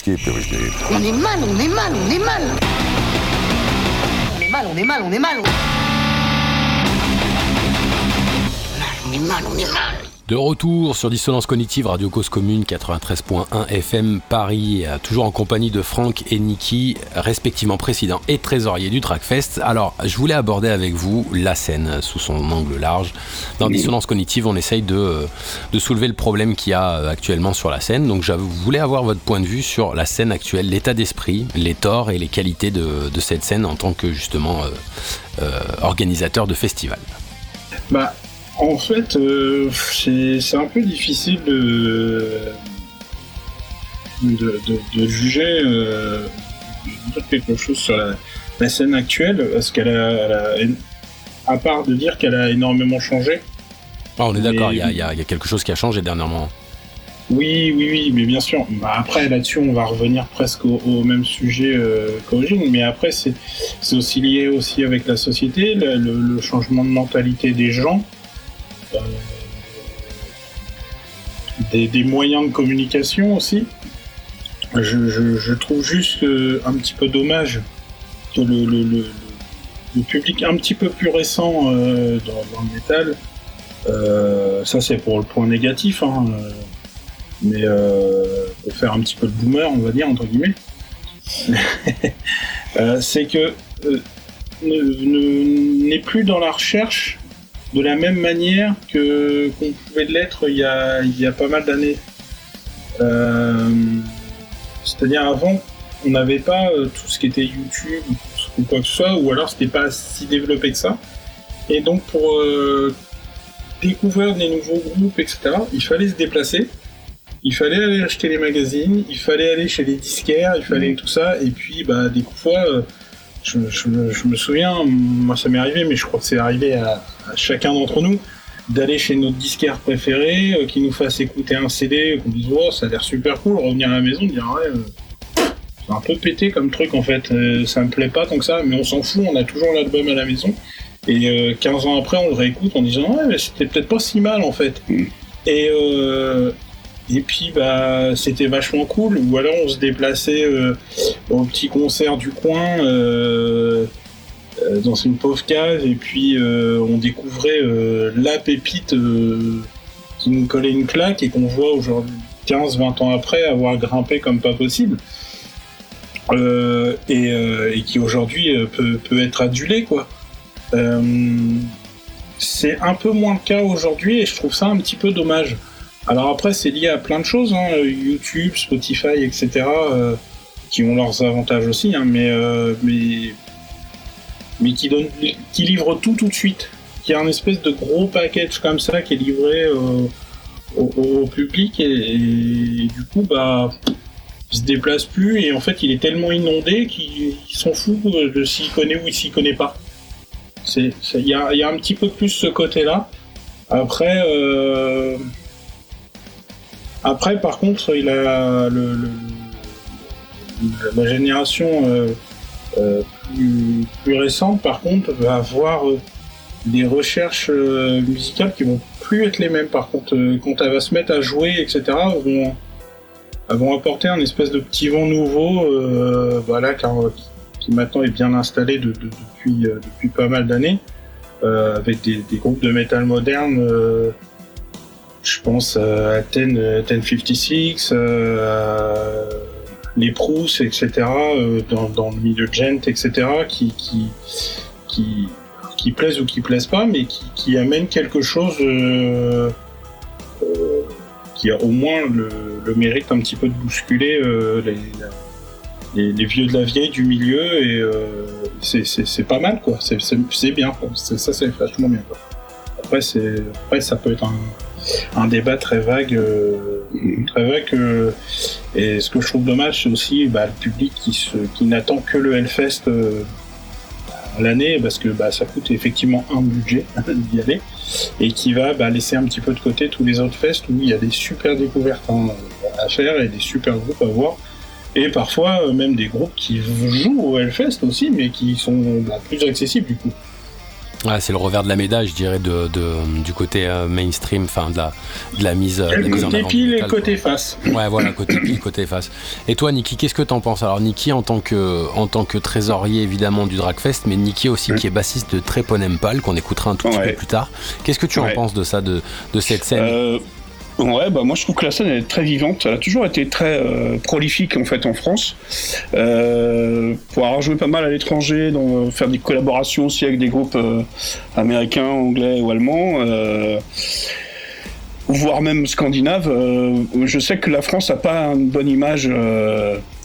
On est mal, on est mal, on est mal. On est mal, on est mal, on est mal. On est mal, on est mal. De retour sur Dissonance Cognitive, Radio Cause Commune 93.1 FM Paris, euh, toujours en compagnie de Franck et Niki, respectivement président et trésorier du Trackfest. Alors, je voulais aborder avec vous la scène sous son angle large. Dans Dissonance Cognitive, on essaye de, euh, de soulever le problème qu'il y a euh, actuellement sur la scène. Donc, je voulais avoir votre point de vue sur la scène actuelle, l'état d'esprit, les torts et les qualités de, de, cette scène en tant que justement euh, organisateur de festival. Bah, en fait, euh, c'est un peu difficile de, de, de, de juger euh, quelque chose sur la, la scène actuelle, parce qu'elle a, à part de dire qu'elle a énormément changé. Ah, on est d'accord, il y, y, a quelque chose qui a changé dernièrement. Oui, oui, oui, mais bien sûr. Bah, après, là-dessus, on va revenir presque au, au même sujet euh, qu'origine, mais après, c'est aussi lié aussi avec la société, le, le, le changement de mentalité des gens. Des, moyens de communication aussi. Je, trouve juste euh, un petit peu dommage que le, public un petit peu plus récent euh, dans, dans, le métal, euh, ça c'est pour le point négatif, hein, mais pour faire un petit peu de boomer, on va dire, entre guillemets, *laughs* c'est que n'est plus dans la recherche de la même manière que qu'on pouvait l'être il y a, il y a pas mal d'années. Euh, C'est-à-dire avant, on n'avait pas euh, tout ce qui était YouTube ou quoi que ce soit, ou alors c'était pas si développé que ça. Et donc pour euh, découvrir des nouveaux groupes, etc., il fallait se déplacer. Il fallait aller acheter les magazines, il fallait aller chez les disquaires, il fallait tout ça, et puis bah, des fois, euh, je, je, je, me souviens, moi ça m'est arrivé, mais je crois que c'est arrivé à, à chacun d'entre nous, d'aller chez notre disquaire préféré, euh, qui nous fasse écouter un CD, qu'on dise oh ça a l'air super cool, revenir à la maison, dire ouais, euh, c'est un peu pété comme truc en fait, euh, ça me plaît pas tant que ça, mais on s'en fout, on a toujours l'album à la maison. Et 15 ans après, on le réécoute en disant ouais, mais c'était peut-être pas si mal en fait. Mm. Et et puis bah c'était vachement cool. Ou alors on se déplaçait euh, au petit concert du coin euh, euh, dans une pauvre cave et puis on découvrait la pépite qui nous collait une claque et qu'on voit aujourd'hui 15-20 ans après avoir grimpé comme pas possible. Et, et, qui aujourd'hui peut, peut, être adulé quoi. c'est un peu moins le cas aujourd'hui et je trouve ça un petit peu dommage. Alors après, c'est lié à plein de choses, hein, YouTube, Spotify, etc., euh, qui ont leurs avantages aussi, hein, mais, euh, mais, mais qui, donne, qui livrent tout tout de suite. Qui a un espèce de gros package comme ça qui est livré au, public et, du coup, bah, il se déplace plus et en fait, il est tellement inondé qu'il s'en fout de s'il connaît ou s'il connaît pas. Il y a, y a, un petit peu plus ce côté-là. Après, euh, après, par contre, il a la génération euh, euh, plus, récente, par contre, va avoir euh, des recherches musicales qui vont plus être les mêmes. Par contre, quand elle va se mettre à jouer, etc., vont, elles vont apporter un espèce de petit vent nouveau, voilà, car, qui maintenant est bien installé de, de, depuis, depuis pas mal d'années, avec des, des, groupes de métal moderne je pense à Ten, 1056, euh, les Proust, etc., euh, dans, le milieu gent, etc., qui, qui, qui, qui, plaisent ou qui plaisent pas, mais qui, qui amènent quelque chose euh, euh, qui a au moins le, mérite un petit peu de bousculer les, vieux de la vieille du milieu, et c'est pas mal, quoi. C'est bien. Ça, c'est vachement bien, quoi. Après, après, ça peut être un un débat très vague, euh, très vague. Euh, et ce que je trouve dommage, c'est aussi bah, le public qui, se, qui n'attend que le Hellfest euh, l'année, parce que bah, ça coûte effectivement un budget *laughs* d'y aller, et qui va bah, laisser un petit peu de côté tous les autres fests où il y a des super découvertes hein, à faire et des super groupes à voir. Et parfois même des groupes qui jouent au Hellfest aussi, mais qui sont bah, plus accessibles du coup. C'est le revers de la médaille, je dirais, de, du côté euh, mainstream, enfin de la, de la mise, euh, de côté pile et côté face. Ouais, voilà, côté pile, côté face. Et toi, Niki, qu'est-ce que t'en penses? Alors, Niki, en tant que, en tant que trésorier évidemment du Dragfest, mais Niki aussi qui est bassiste de Treponempal, qu'on écoutera un tout petit peu plus tard. Qu'est-ce que tu en penses de ça, de, de cette scène? Euh, Ouais, bah moi je trouve que la scène est très vivante. Elle a toujours été très euh, prolifique en fait en France. Euh, pour avoir joué pas mal à l'étranger, faire des collaborations aussi avec des groupes euh, américains, anglais ou allemands, euh, voire même scandinaves. Euh, je sais que la France a pas une bonne image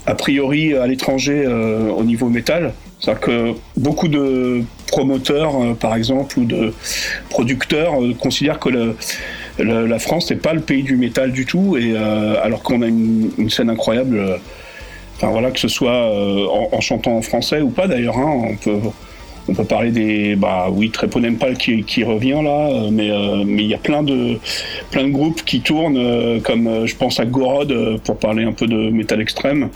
a priori à l'étranger au niveau métal. C'est-à-dire que beaucoup de promoteurs, par exemple, ou de producteurs considèrent que le la France n'est pas le pays du métal du tout, et euh, alors qu'on a une, scène incroyable. Euh, enfin voilà, que ce soit euh, en, chantant en français ou pas d'ailleurs, hein, on peut on peut parler des bah oui Treponempal qui, qui revient là mais mais il y a plein de plein de groupes qui tournent comme je pense à Gorod pour parler un peu de métal extrême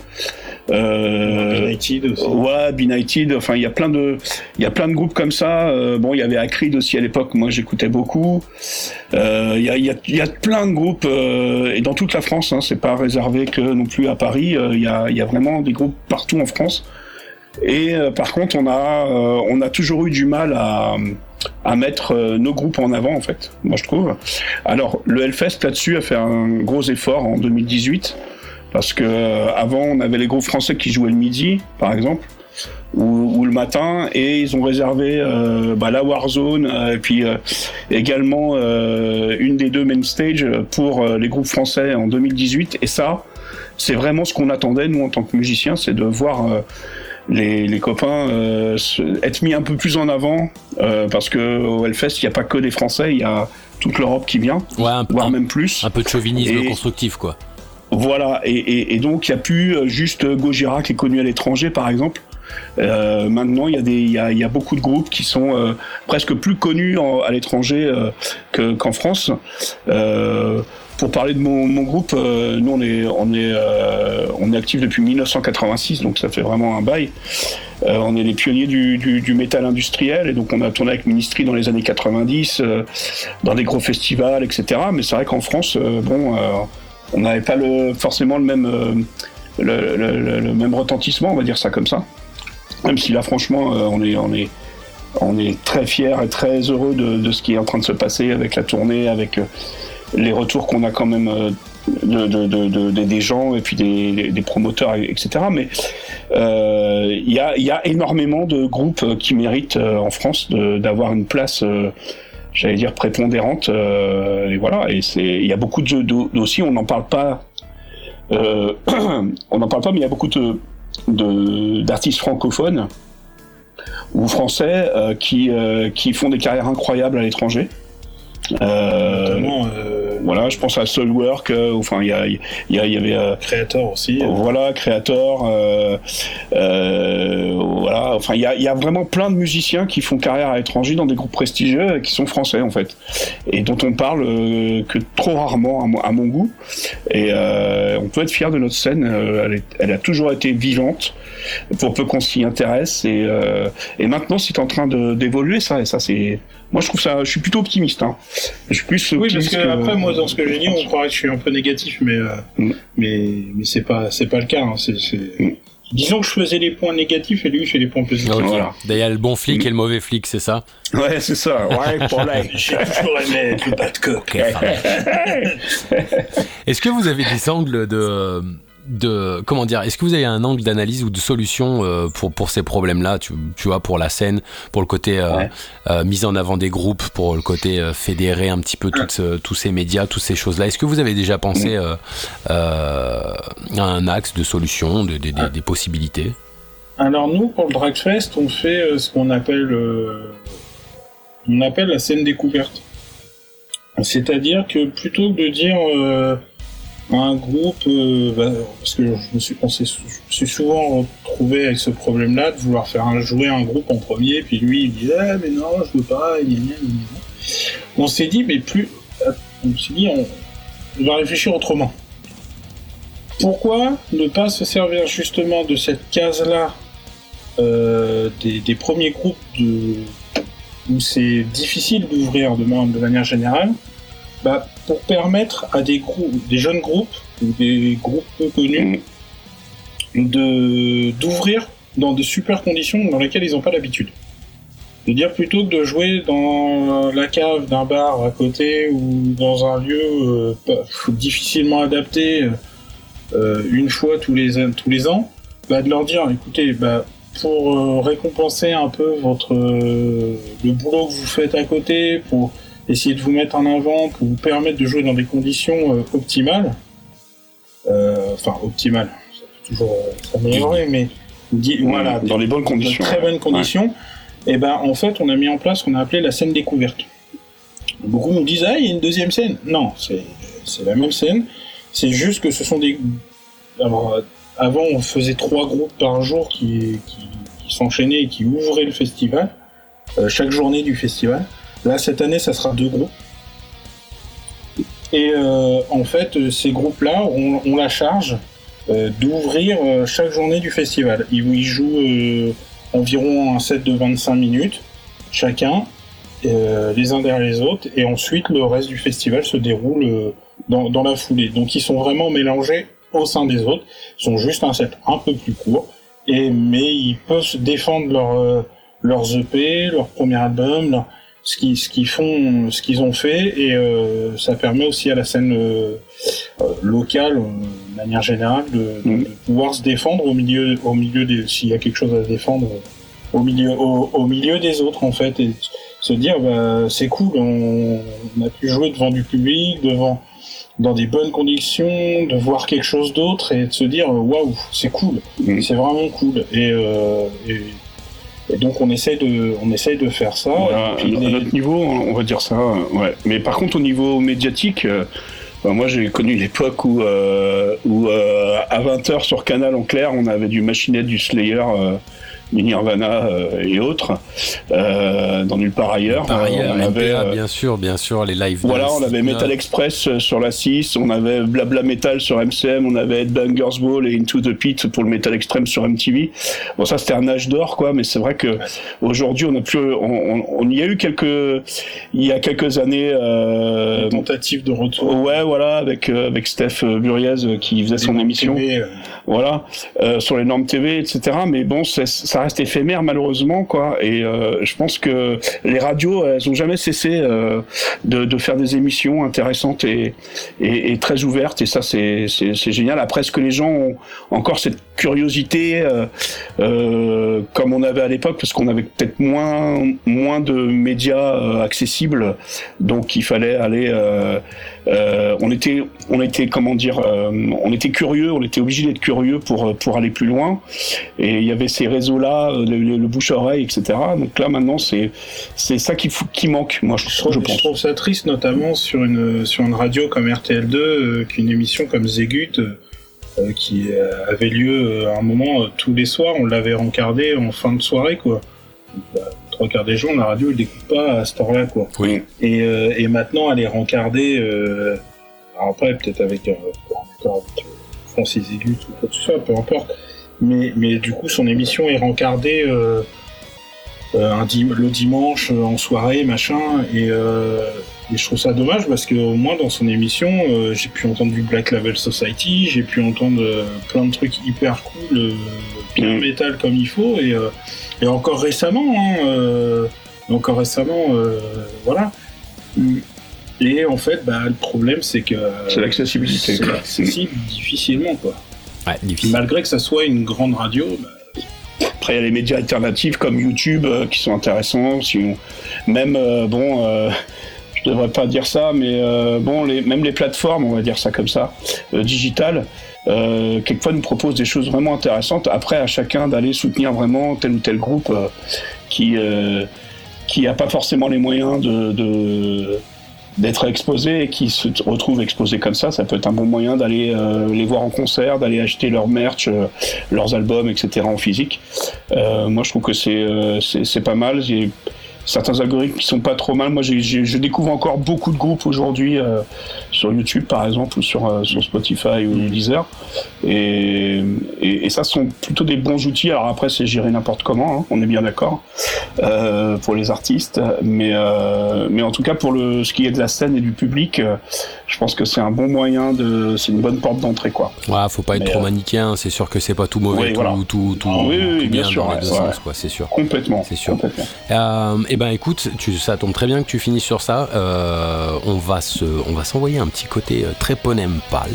euh, Benighted aussi. Ouais, Benighted. Enfin, il y a plein de, il y a plein de groupes comme ça. Euh, bon, il y avait Acrid aussi à l'époque. Moi, j'écoutais beaucoup. Euh, il y, a, y, a, y, a, plein de groupes euh, et dans toute la France. Hein, c'est pas réservé que non plus à Paris. Euh, il y, a, y a vraiment des groupes partout en France. Et par contre, on a, on a toujours eu du mal à à mettre nos groupes en avant en fait, moi je trouve. Alors le Hellfest là-dessus a fait un gros effort en 2018 parce que euh, avant, on avait les groupes français qui jouaient le midi, par exemple, ou, le matin, et ils ont réservé euh, bah, la Warzone, euh, et puis également une des deux main stage pour les groupes français en 2018. Et ça, c'est vraiment ce qu'on attendait, nous, en tant que musiciens, c'est de voir les, copains être mis un peu plus en avant, parce que au Hellfest, il n'y a pas que des Français, il y a toute l'Europe qui vient, voire même plus. Un peu de chauvinisme constructif, quoi. Voilà, et, donc il n'y a plus euh, juste Gojira qui est connu à l'étranger, par exemple. Euh, maintenant, il y, a des, y, a, beaucoup de groupes qui sont euh, presque plus connus à l'étranger qu'en France. pour parler de mon, groupe, nous on est on est on est actif depuis 1986, donc ça fait vraiment un bail. on est les pionniers du, du, métal industriel et donc on a tourné avec Ministry dans les années 90, dans des gros festivals, etc. Mais c'est vrai qu'en France, bon on n'avait pas forcément le même, euh, le, même retentissement, on va dire ça comme ça. Même si là, franchement, euh, on, est, on, est, on est très fiers et très heureux de, ce qui est en train de se passer avec la tournée, avec euh, les retours qu'on a quand même de, des gens et puis des, promoteurs, etc. Mais il y, a, y, a, énormément de groupes qui méritent en France d'avoir une place j'allais dire prépondérante euh, et voilà et c'est il y a beaucoup de dossiers on n'en parle pas euh, *clears throat* on n'en parle pas mais il y a beaucoup de d'artistes francophones ou français euh, qui qui font des carrières incroyables à l'étranger voilà, je pense à Soulwork, euh, enfin il y, a, avait euh, Creator aussi. Euh. Voilà, Creator. voilà, enfin il y a, y a, vraiment plein de musiciens qui font carrière à l'étranger dans des groupes prestigieux et qui sont français en fait, et dont on parle que trop rarement à, mon, goût. Et on peut être fier de notre scène. Elle, elle, a toujours été vivante pour peu qu'on s'y intéresse et, et maintenant c'est en train d'évoluer ça et ça c'est moi, je trouve ça, je suis plutôt optimiste. Hein. Je suis plus oui, parce que, après, moi, dans ce que j'ai dit, on croirait que je suis un peu négatif, mais euh, mm. mais mais c'est pas c'est pas le cas. Hein. C'est, mm. Disons que je faisais les points négatifs et lui il fait les points positifs. Voilà. D'ailleurs, le bon flic et le mauvais flic, c'est ça? Ouais, c'est ça. Ouais, pour *laughs* J'ai toujours aimé le bas de coq. Est-ce que vous avez des angles de de comment dire Est-ce que vous avez un angle d'analyse ou de solution euh, pour pour ces problèmes-là? Tu, tu, vois pour la scène, pour le côté euh, euh, mise en avant des groupes, pour le côté fédérer un petit peu tous ces médias, toutes ces choses-là. Est-ce que vous avez déjà pensé à un axe de solution, de, des possibilités? Alors nous, pour le Dragfest, on fait ce qu'on appelle on appelle la scène découverte. C'est-à-dire que plutôt que de dire un groupe, euh, bah, parce que je me suis, on suis souvent retrouvé avec ce problème-là de vouloir faire un, jouer un groupe en premier, puis lui il dit ah mais non je veux pas, on s'est dit mais plus, on s'est dit on, va réfléchir autrement. Pourquoi ne pas se servir justement de cette case-là euh, des, des, premiers groupes de où c'est difficile d'ouvrir de manière générale, bah, pour permettre à des groupes, des jeunes groupes ou des groupes peu connus de d'ouvrir dans de super conditions dans lesquelles ils n'ont pas l'habitude. De dire plutôt que de jouer dans la cave d'un bar à côté ou dans un lieu euh, difficilement adapté euh, une fois tous les tous les ans, bah, de leur dire écoutez, bah, pour euh, récompenser un peu votre le boulot que vous faites à côté, pour essayer de vous mettre en avant, pour vous permettre de jouer dans des conditions optimales, enfin optimales, ça peut toujours s'améliorer, mais voilà, dans les bonnes conditions. très bonnes conditions. Et eh ben en fait, on a mis en place ce qu'on a appelé la scène découverte. Beaucoup nous disent ah il y a une deuxième scène. Non, c'est la même scène. C'est juste que ce sont des. Alors, avant, on faisait trois groupes par jour qui, qui, s'enchaînaient et qui ouvraient le festival, euh, chaque journée du festival. Là, cette année, ça sera deux groupes. Et euh, en fait, ces groupes-là, on, la charge euh, d'ouvrir euh, chaque journée du festival. Ils, jouent euh, environ un set de 25 minutes chacun, les uns derrière les autres, et ensuite le reste du festival se déroule dans, la foulée. Donc ils sont vraiment mélangés au sein des autres, ils sont juste un set un peu plus court, mais ils peuvent défendre leur, leurs EP, leur premier album, ce qu'ils ce qu'ils font, ce qu'ils ont fait, et ça permet aussi à la scène locale de manière générale, mm. de, pouvoir se défendre au milieu, au milieu des, s'il y a quelque chose à défendre, au milieu, au, milieu des autres en fait, et se dire bah, c'est cool, on, a pu jouer devant du public, devant dans des bonnes conditions, de voir quelque chose d'autre et de se dire waouh c'est cool, mm. c'est vraiment cool et, euh, et, donc on essaie de on essaye de faire ça. à notre niveau, on va dire ça. Ouais. Mais par contre au niveau médiatique. Euh, moi, j'ai connu l'époque où, euh, où euh, à 20h sur Canal en clair, on avait du machinette du Slayer euh, Nirvana euh, et autres, euh, dans nulle part ailleurs. Par ailleurs, on avait, euh, bien sûr, bien sûr, les live. Voilà, on avait Metal Express sur la 6, on avait Blabla Metal sur MCM, on avait Headbangers Ball et Into the Pit pour le Metal Extreme sur MTV. Bon, ça c'était un âge d'or, quoi, mais c'est vrai que aujourd'hui on a plus, on, on, y a eu quelques, il y a quelques années, euh, tentative de retour. Ouais, voilà, avec avec Steph Buriez qui faisait son émission. Voilà, sur les normes TV, etc. Mais bon, ça reste éphémère malheureusement quoi. Et euh, je pense que les radios elles ont jamais cessé euh, de, de, faire des émissions intéressantes et, et, et très ouvertes et ça c'est c'est génial. Après est-ce que les gens ont encore cette curiosité euh, euh comme on avait à l'époque parce qu'on avait peut-être moins moins de médias euh, accessibles donc il fallait aller on était on était comment dire on était curieux on était obligé d'être curieux pour pour aller plus loin et il y avait ces réseaux là euh, le, bouche-oreille, etc. Donc là, maintenant, c'est c'est ça qui, qui manque, moi, je, je, pense. Je trouve ça triste, notamment sur une, sur une radio comme RTL2, euh, qu'une émission comme Zegut, euh, qui avait lieu à un moment tous les soirs, on l'avait rencardé en fin de soirée, quoi. Bah, trois quarts des jours, la radio, elle n'écoute pas à cette heure-là, quoi. Oui. Et, et maintenant, elle est rencardée, après, peut-être avec, avec Francis Zegut ou quoi que ce soit, peu importe mais, mais du coup, son émission est rencardée euh, euh le dimanche euh, en soirée, machin, et, euh, et, je trouve ça dommage parce que au moins dans son émission, euh, j'ai pu entendre du Black Label Society, j'ai pu entendre plein de trucs hyper cool, bien mm. métal comme il faut, et, et encore récemment, hein, encore récemment, voilà. Et en fait, bah, le problème, c'est que. C'est l'accessibilité. C'est accessible difficilement, quoi. Ouais, Malgré que ça soit une grande radio. Bah... Après, il y a les médias alternatifs comme YouTube euh, qui sont intéressants. Si Même, euh, bon, euh, je devrais pas dire ça, mais euh, bon, les... même les plateformes, on va dire ça comme ça, digitales, quelquefois nous proposent des choses vraiment intéressantes. Après, à chacun d'aller soutenir vraiment tel ou tel groupe qui qui n'a pas forcément les moyens d'être exposé et qui se retrouvent exposés comme ça, ça peut être un bon moyen d'aller euh, les voir en concert, d'aller acheter leur merch, euh, leurs albums, etc. en physique. Euh, moi, je trouve que c'est c'est pas mal. Certains algorithmes qui sont pas trop mal. Moi, j'ai- je découvre encore beaucoup de groupes aujourd'hui euh, sur YouTube, par exemple, ou sur, euh, sur Spotify ou Deezer. Et, et, et ça sont plutôt des bons outils. Alors après, c'est géré n'importe comment, hein, on est bien d'accord, euh, pour les artistes. Mais, euh, mais en tout cas, pour le, ce qui est de la scène et du public, euh, je pense que c'est un bon moyen de, c'est une bonne porte d'entrée, quoi. Ouais, faut pas être Mais, trop euh, manichéen, c'est sûr que c'est pas tout mauvais, Oui, tout, voilà. tout, tout, Ah, oui, oui, tout bien bien sûr, dans les deux ouais. sens, quoi, c'est sûr. Complètement. C'est sûr. Complètement. Euh, eh ben écoute, tu, ça tombe très bien que tu finisses sur ça. Euh, on va se, on va s'envoyer un petit côté euh, très ponem pâle.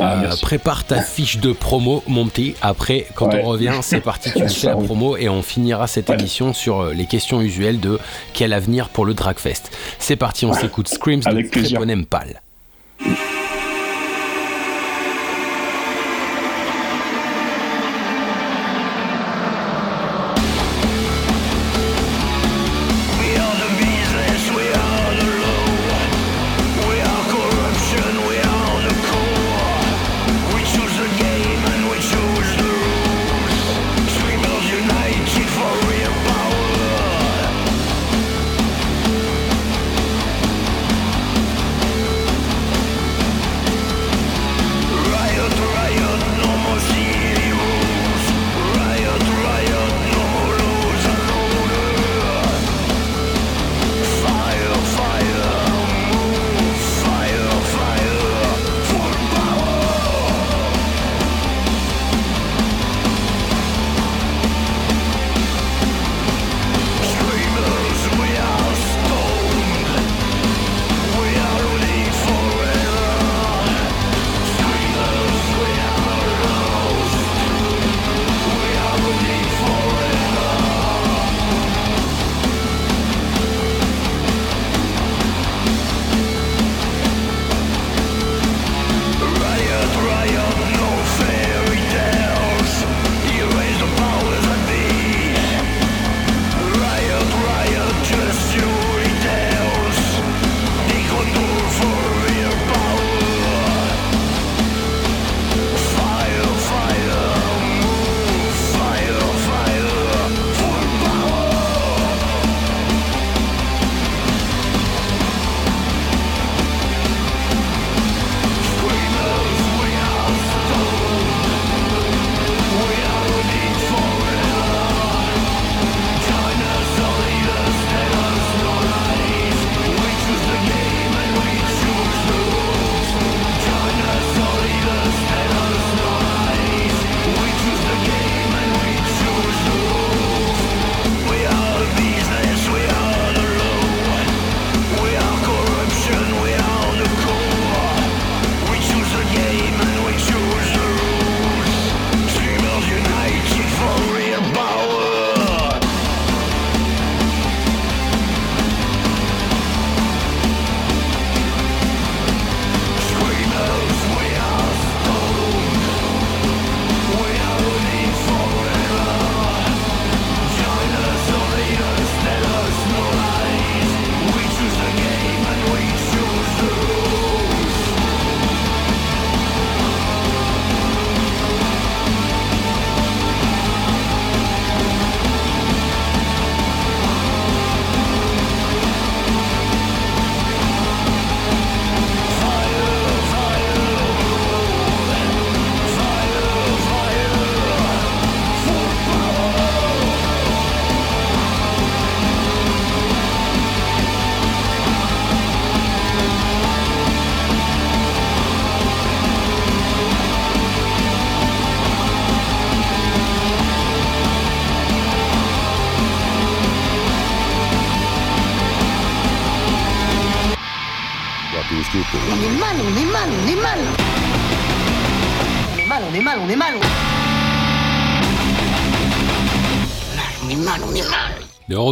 Ah, Euh, prépare ta fiche de promo, mon petit. Après, quand Ouais. on revient, c'est parti, tu *laughs* fais la promo et on finira cette émission sur euh, les questions usuelles de quel avenir pour le Dragfest. C'est parti, on s'écoute Screams Avec de pâle. On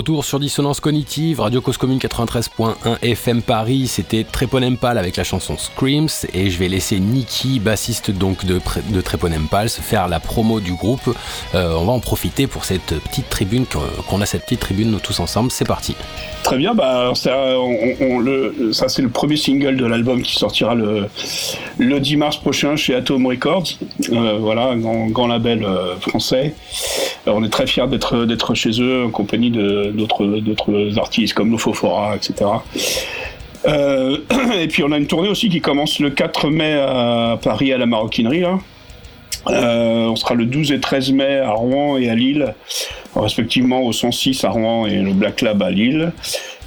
retour sur Dissonance Cognitive, Radio Cause Commune 93.1 FM Paris, c'était Tréponempal avec la chanson Screams et je vais laisser Niki, bassiste donc de, de Tréponempal, se faire la promo du groupe. Euh, on va en profiter pour cette petite tribune, qu'on a cette petite tribune nous tous ensemble, c'est parti. Très bien, bah, ça, c'est le premier single de l'album qui sortira le, le 10 mars prochain chez Atom Records. Euh, voilà, un grand, label euh, français. on est très fiers d'être chez eux en compagnie d'autres d'autres artistes comme Lofofora, etc. Euh, *clears throat* et puis on a une tournée aussi qui commence le 4 mai à Paris à la Maroquinerie. Là. Euh, on sera le 12 et 13 mai à Rouen et à Lille, respectivement au 106 à Rouen et le Black Lab à Lille.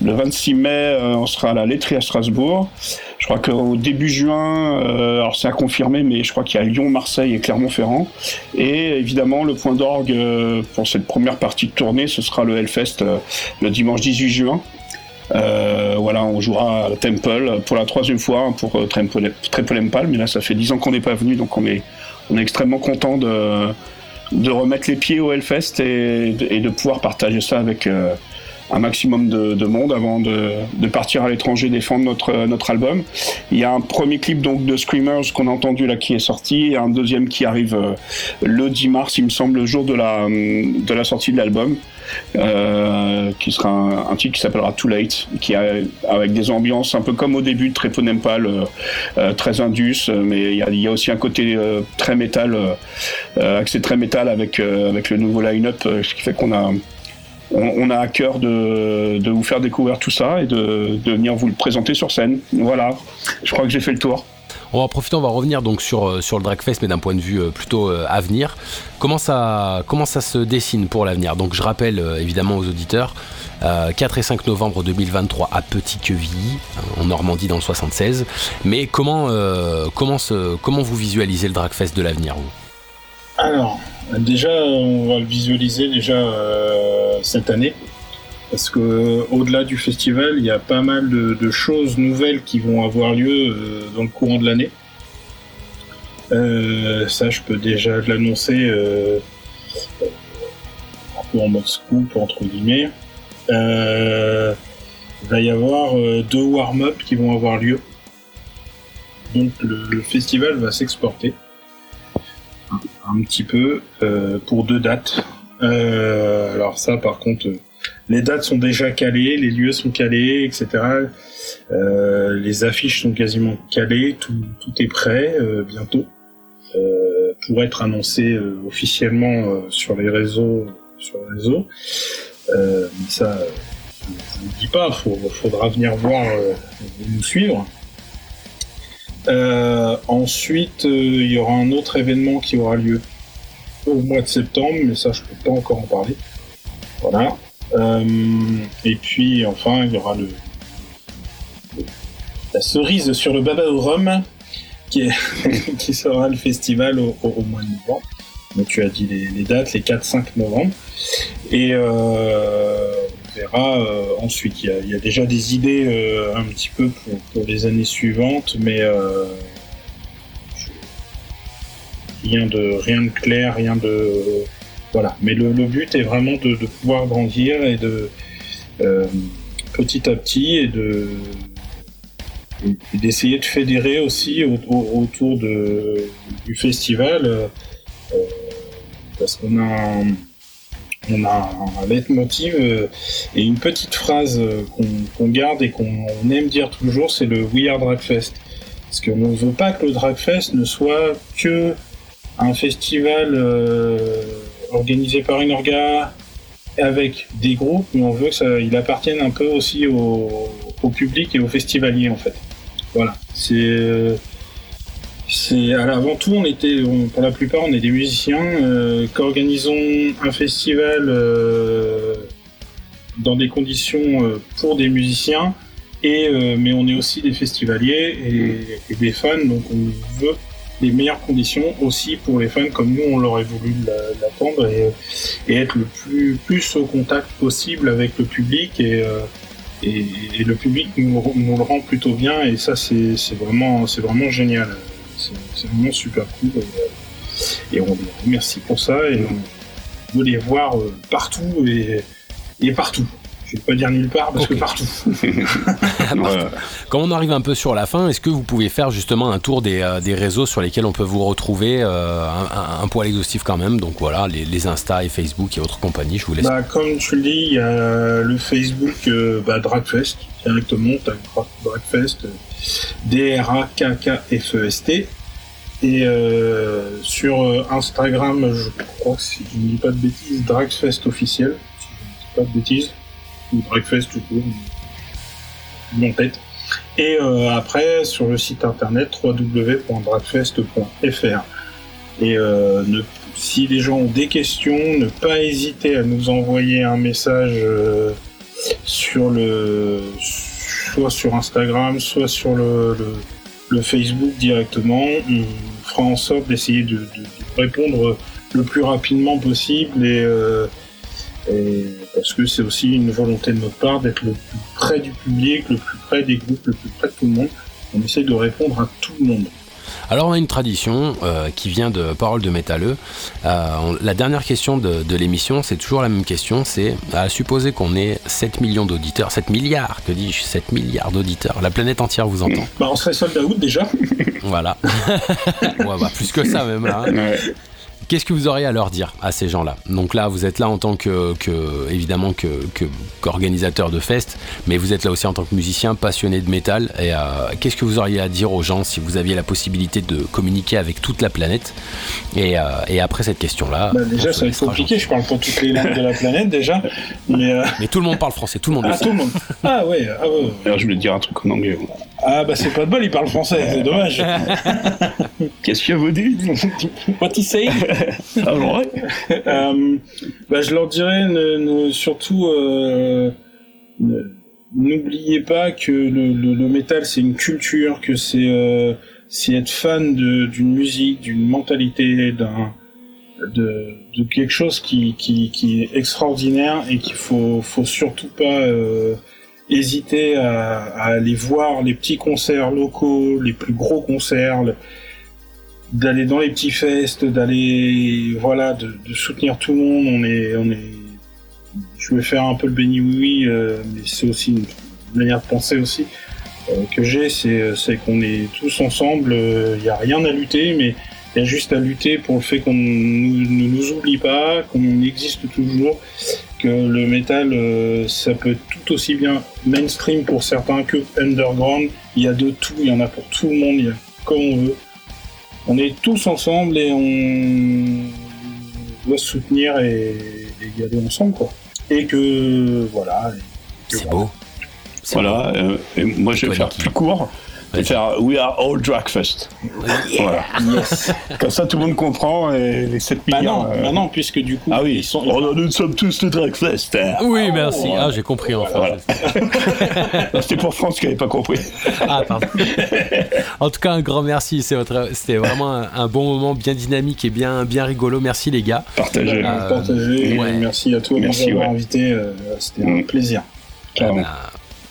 Le 26 mai, euh, on sera à la laiterie à Strasbourg. Je crois qu'au début juin, euh, alors c'est à confirmer, mais je crois qu'il y a Lyon, Marseille et Clermont-Ferrand. Et évidemment, le point d'orgue euh, pour cette première partie de tournée, ce sera le Hellfest le dimanche 18 juin. voilà, on jouera à Temple pour la troisième fois hein, pour Triple Empal, mais là ça fait dix ans qu'on n'est pas venu, donc on est, on est extrêmement content de, de remettre les pieds au Hellfest et de pouvoir partager ça avec, un maximum de, monde avant de, partir à l'étranger défendre notre, notre album. Il y a un premier clip donc de Screamers qu'on a entendu là qui est sorti et un deuxième qui arrive euh, le 10 mars, il me semble, le jour de la, de la sortie de l'album. Euh, qui sera un, titre qui s'appellera Too Late, qui a avec des ambiances un peu comme au début de Treponempal, euh, très indus, mais il y a, aussi un côté très métal, accès très métal avec avec le nouveau line-up, ce qui fait qu'on a on, a à cœur de, vous faire découvrir tout ça et de, venir vous le présenter sur scène. Voilà, je crois que j'ai fait le tour. On va profiter, on va revenir donc sur, euh, sur le Dragfest, mais d'un point de vue euh, plutôt euh, à venir. Comment ça, comment ça se dessine pour l'avenir? Donc je rappelle évidemment aux auditeurs, 4 et 5 novembre 2023 à Petit-Quevilly, en Normandie dans le 76. Mais comment, comment, comment vous visualisez le Dragfest de l'avenir Alors, déjà, on va le visualiser déjà cette année. Parce que au-delà du festival, il y a pas mal de, choses nouvelles qui vont avoir lieu euh, dans le courant de l'année. Euh, ça, je peux déjà l'annoncer euh, un peu en mode scoop entre guillemets. il va y avoir deux warm-up qui vont avoir lieu. Donc le, festival va s'exporter un, petit peu pour deux dates. Euh, alors ça, par contre, les dates sont déjà calées, les lieux sont calés, etc. Euh, les affiches sont quasiment calées, tout, est prêt euh, bientôt pour être annoncé officiellement sur les réseaux. Sur les réseaux. mais ça, je ne dis pas, il faudra venir voir, nous suivre. Ensuite, il y aura un autre événement qui aura lieu au mois de septembre, mais ça, je peux pas encore en parler. Voilà. Euh, et puis, enfin, il y aura le, la cerise sur le baba au rhum, qui, *laughs* qui sera le festival au, mois de novembre. Donc, tu as dit les, dates, les 4-5 novembre. Et euh, verra euh, ensuite. Il y, a, déjà des idées un petit peu pour, les années suivantes, mais rien de rien de clair, rien de voilà. Mais le, but est vraiment de, pouvoir grandir et de euh, petit à petit et de d'essayer de fédérer aussi autour du festival euh, parce qu'on a un, on a un leitmotiv euh, et une petite phrase qu'on garde et qu'on aime dire toujours, c'est le We Are Dragfest. Parce qu'on ne veut pas que le Dragfest ne soit que un festival euh, organisé par une orga avec des groupes, mais on veut qu'il appartienne un peu aussi au, public et aux festivaliers en fait. Voilà, c'est c'est avant tout on était pour la plupart on est des musiciens euh, qu'organisons un festival euh, dans des conditions pour des musiciens et mais on est aussi des festivaliers et, des fans donc on veut les meilleures conditions aussi pour les fans comme nous on l'aurait voulu l'attendre et, et, être le plus, plus au contact possible avec le public et, euh, et, le public nous, nous, le rend plutôt bien et ça c'est vraiment, vraiment génial. C'est vraiment super cool. Et, on les remercie pour ça. Et on veut les voir euh, partout et, et partout. Je vais pas dire nulle part parce que partout. *laughs* *laughs* Quand on arrive un peu sur la fin, est-ce que vous pouvez faire justement un tour des, euh, réseaux sur lesquels on peut vous retrouver euh, un, poil exhaustif quand même? Donc voilà, les, Insta et Facebook et autres compagnies, je vous laisse. Bah, comme tu le dis, il y a le Facebook euh, bah, Dragfest, directement, Dragfest, D-R-A-K-K-F-E-S-T. Et euh, sur euh, Instagram, je crois que si je ne dis pas de bêtises, Dragfest officiel, si je ne dis pas de bêtises, ou Dragfest tout court, mon tête. Et euh, après, sur le site internet www.dragfest.fr. Et euh, si les gens ont des questions, ne pas hésiter à nous envoyer un message euh, sur le, soit sur Instagram, soit sur le, Facebook directement. On fera en sorte d'essayer de, répondre le plus rapidement possible euh, parce que c'est aussi une volonté de notre part d'être le plus près du public, le plus près des groupes, le plus près de tout le monde. On essaie de répondre à tout le monde. Alors on a une tradition euh, qui vient de Parole de Métalleux. Euh, on- la dernière question de, de l'émission, c'est toujours la même question, c'est à supposer qu'on ait 7 millions d'auditeurs, 7 milliards, que dis-je, 7 milliards d'auditeurs, la planète entière vous entend. Bah, on serait sold out déjà. Voilà. *laughs* ouais, bah, plus que ça même là. hein. Ouais. Qu'est-ce que vous auriez à leur dire à ces gens-là? Donc là, vous êtes là en tant que, que- évidemment, que, que- qu'organisateur de fest, mais vous êtes là aussi en tant que musicien passionné de métal. Et euh, qu'est-ce que vous auriez à dire aux gens si vous aviez la possibilité de communiquer avec toute la planète? Et, euh, et après cette question-là, Bah, déjà, ça va être compliqué. Je parle pour toutes les langues de la planète déjà. Mais euh, Mais tout le monde parle français, tout le monde le ah, sait. tout le monde. Ah ouais, ah ouais. Alors, je voulais te dire un truc en anglais. Ah bah c'est pas de bol, il parle français, c'est dommage. *laughs* Qu'est-ce que vous dites *laughs* What he say? Ah, ouais. Euh, bah, je leur dirais ne, ne- surtout euh, n'oubliez pas que le, le, le métal c'est une culture, que c'est euh, c'est être fan d'une musique, d'une mentalité, d'un de, de quelque chose qui, qui, qui est extraordinaire et qu'il faut faut surtout pas euh, hésiter à, aller voir les petits concerts locaux, les plus gros concerts, le- d'aller dans les petits fests, d'aller voilà, de, soutenir tout le monde. On est, on est. Je vais faire un peu le béni oui euh, mais c'est aussi une manière de penser aussi euh, que j'ai, c'est c'est qu'on est tous ensemble. Il n'y a rien à lutter, mais il y a juste à lutter pour le fait qu'on ne nous oublie pas, qu'on existe toujours, que le métal, euh, ça peut être tout aussi bien mainstream pour certains que underground. Il y a de tout, il y en a pour tout le monde, il y a comme on veut. On est tous ensemble et on doit se soutenir et, et y aller ensemble, quoi. Et que, voilà. C'est voilà. beau. Voilà, euh, et moi je vais faire plus court. Vas-y. faire We are all Dragfest. Voilà. Comme ça tout le monde comprend et les 7 Bah millions. non, euh, bah non, puisque du coup, Ah oui, ils sont. Oh, nous sommes tous les Dragfest. hein. Oui, merci. ouais. Ah, j'ai compris enfin. Voilà. *laughs* C'était pour France qui n'avait pas compris. Ah, pardon. en tout cas, un grand merci. Votre- C'était vraiment un, un bon moment, bien dynamique et bien, bien rigolo. Merci les gars. Partagez. Euh, partagé. ouais. Merci à toi de Merci, nous avoir ouais. invités. euh, C'était un Mm. plaisir. Carrément. Ben,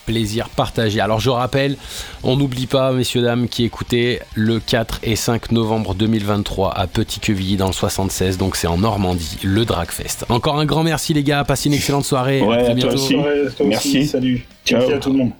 plaisir partagé. Alors je rappelle, on n'oublie pas, messieurs, dames, qui écoutaient le 4 et 5 novembre 2023 à Petit-Quevilly dans le 76, donc c'est en Normandie, le Dragfest. Encore un grand merci les gars, passez une excellente soirée. Ouais, à très à toi bientôt. aussi. Ouais, toi aussi, Merci. Salut. Ciao. Merci à tout le monde.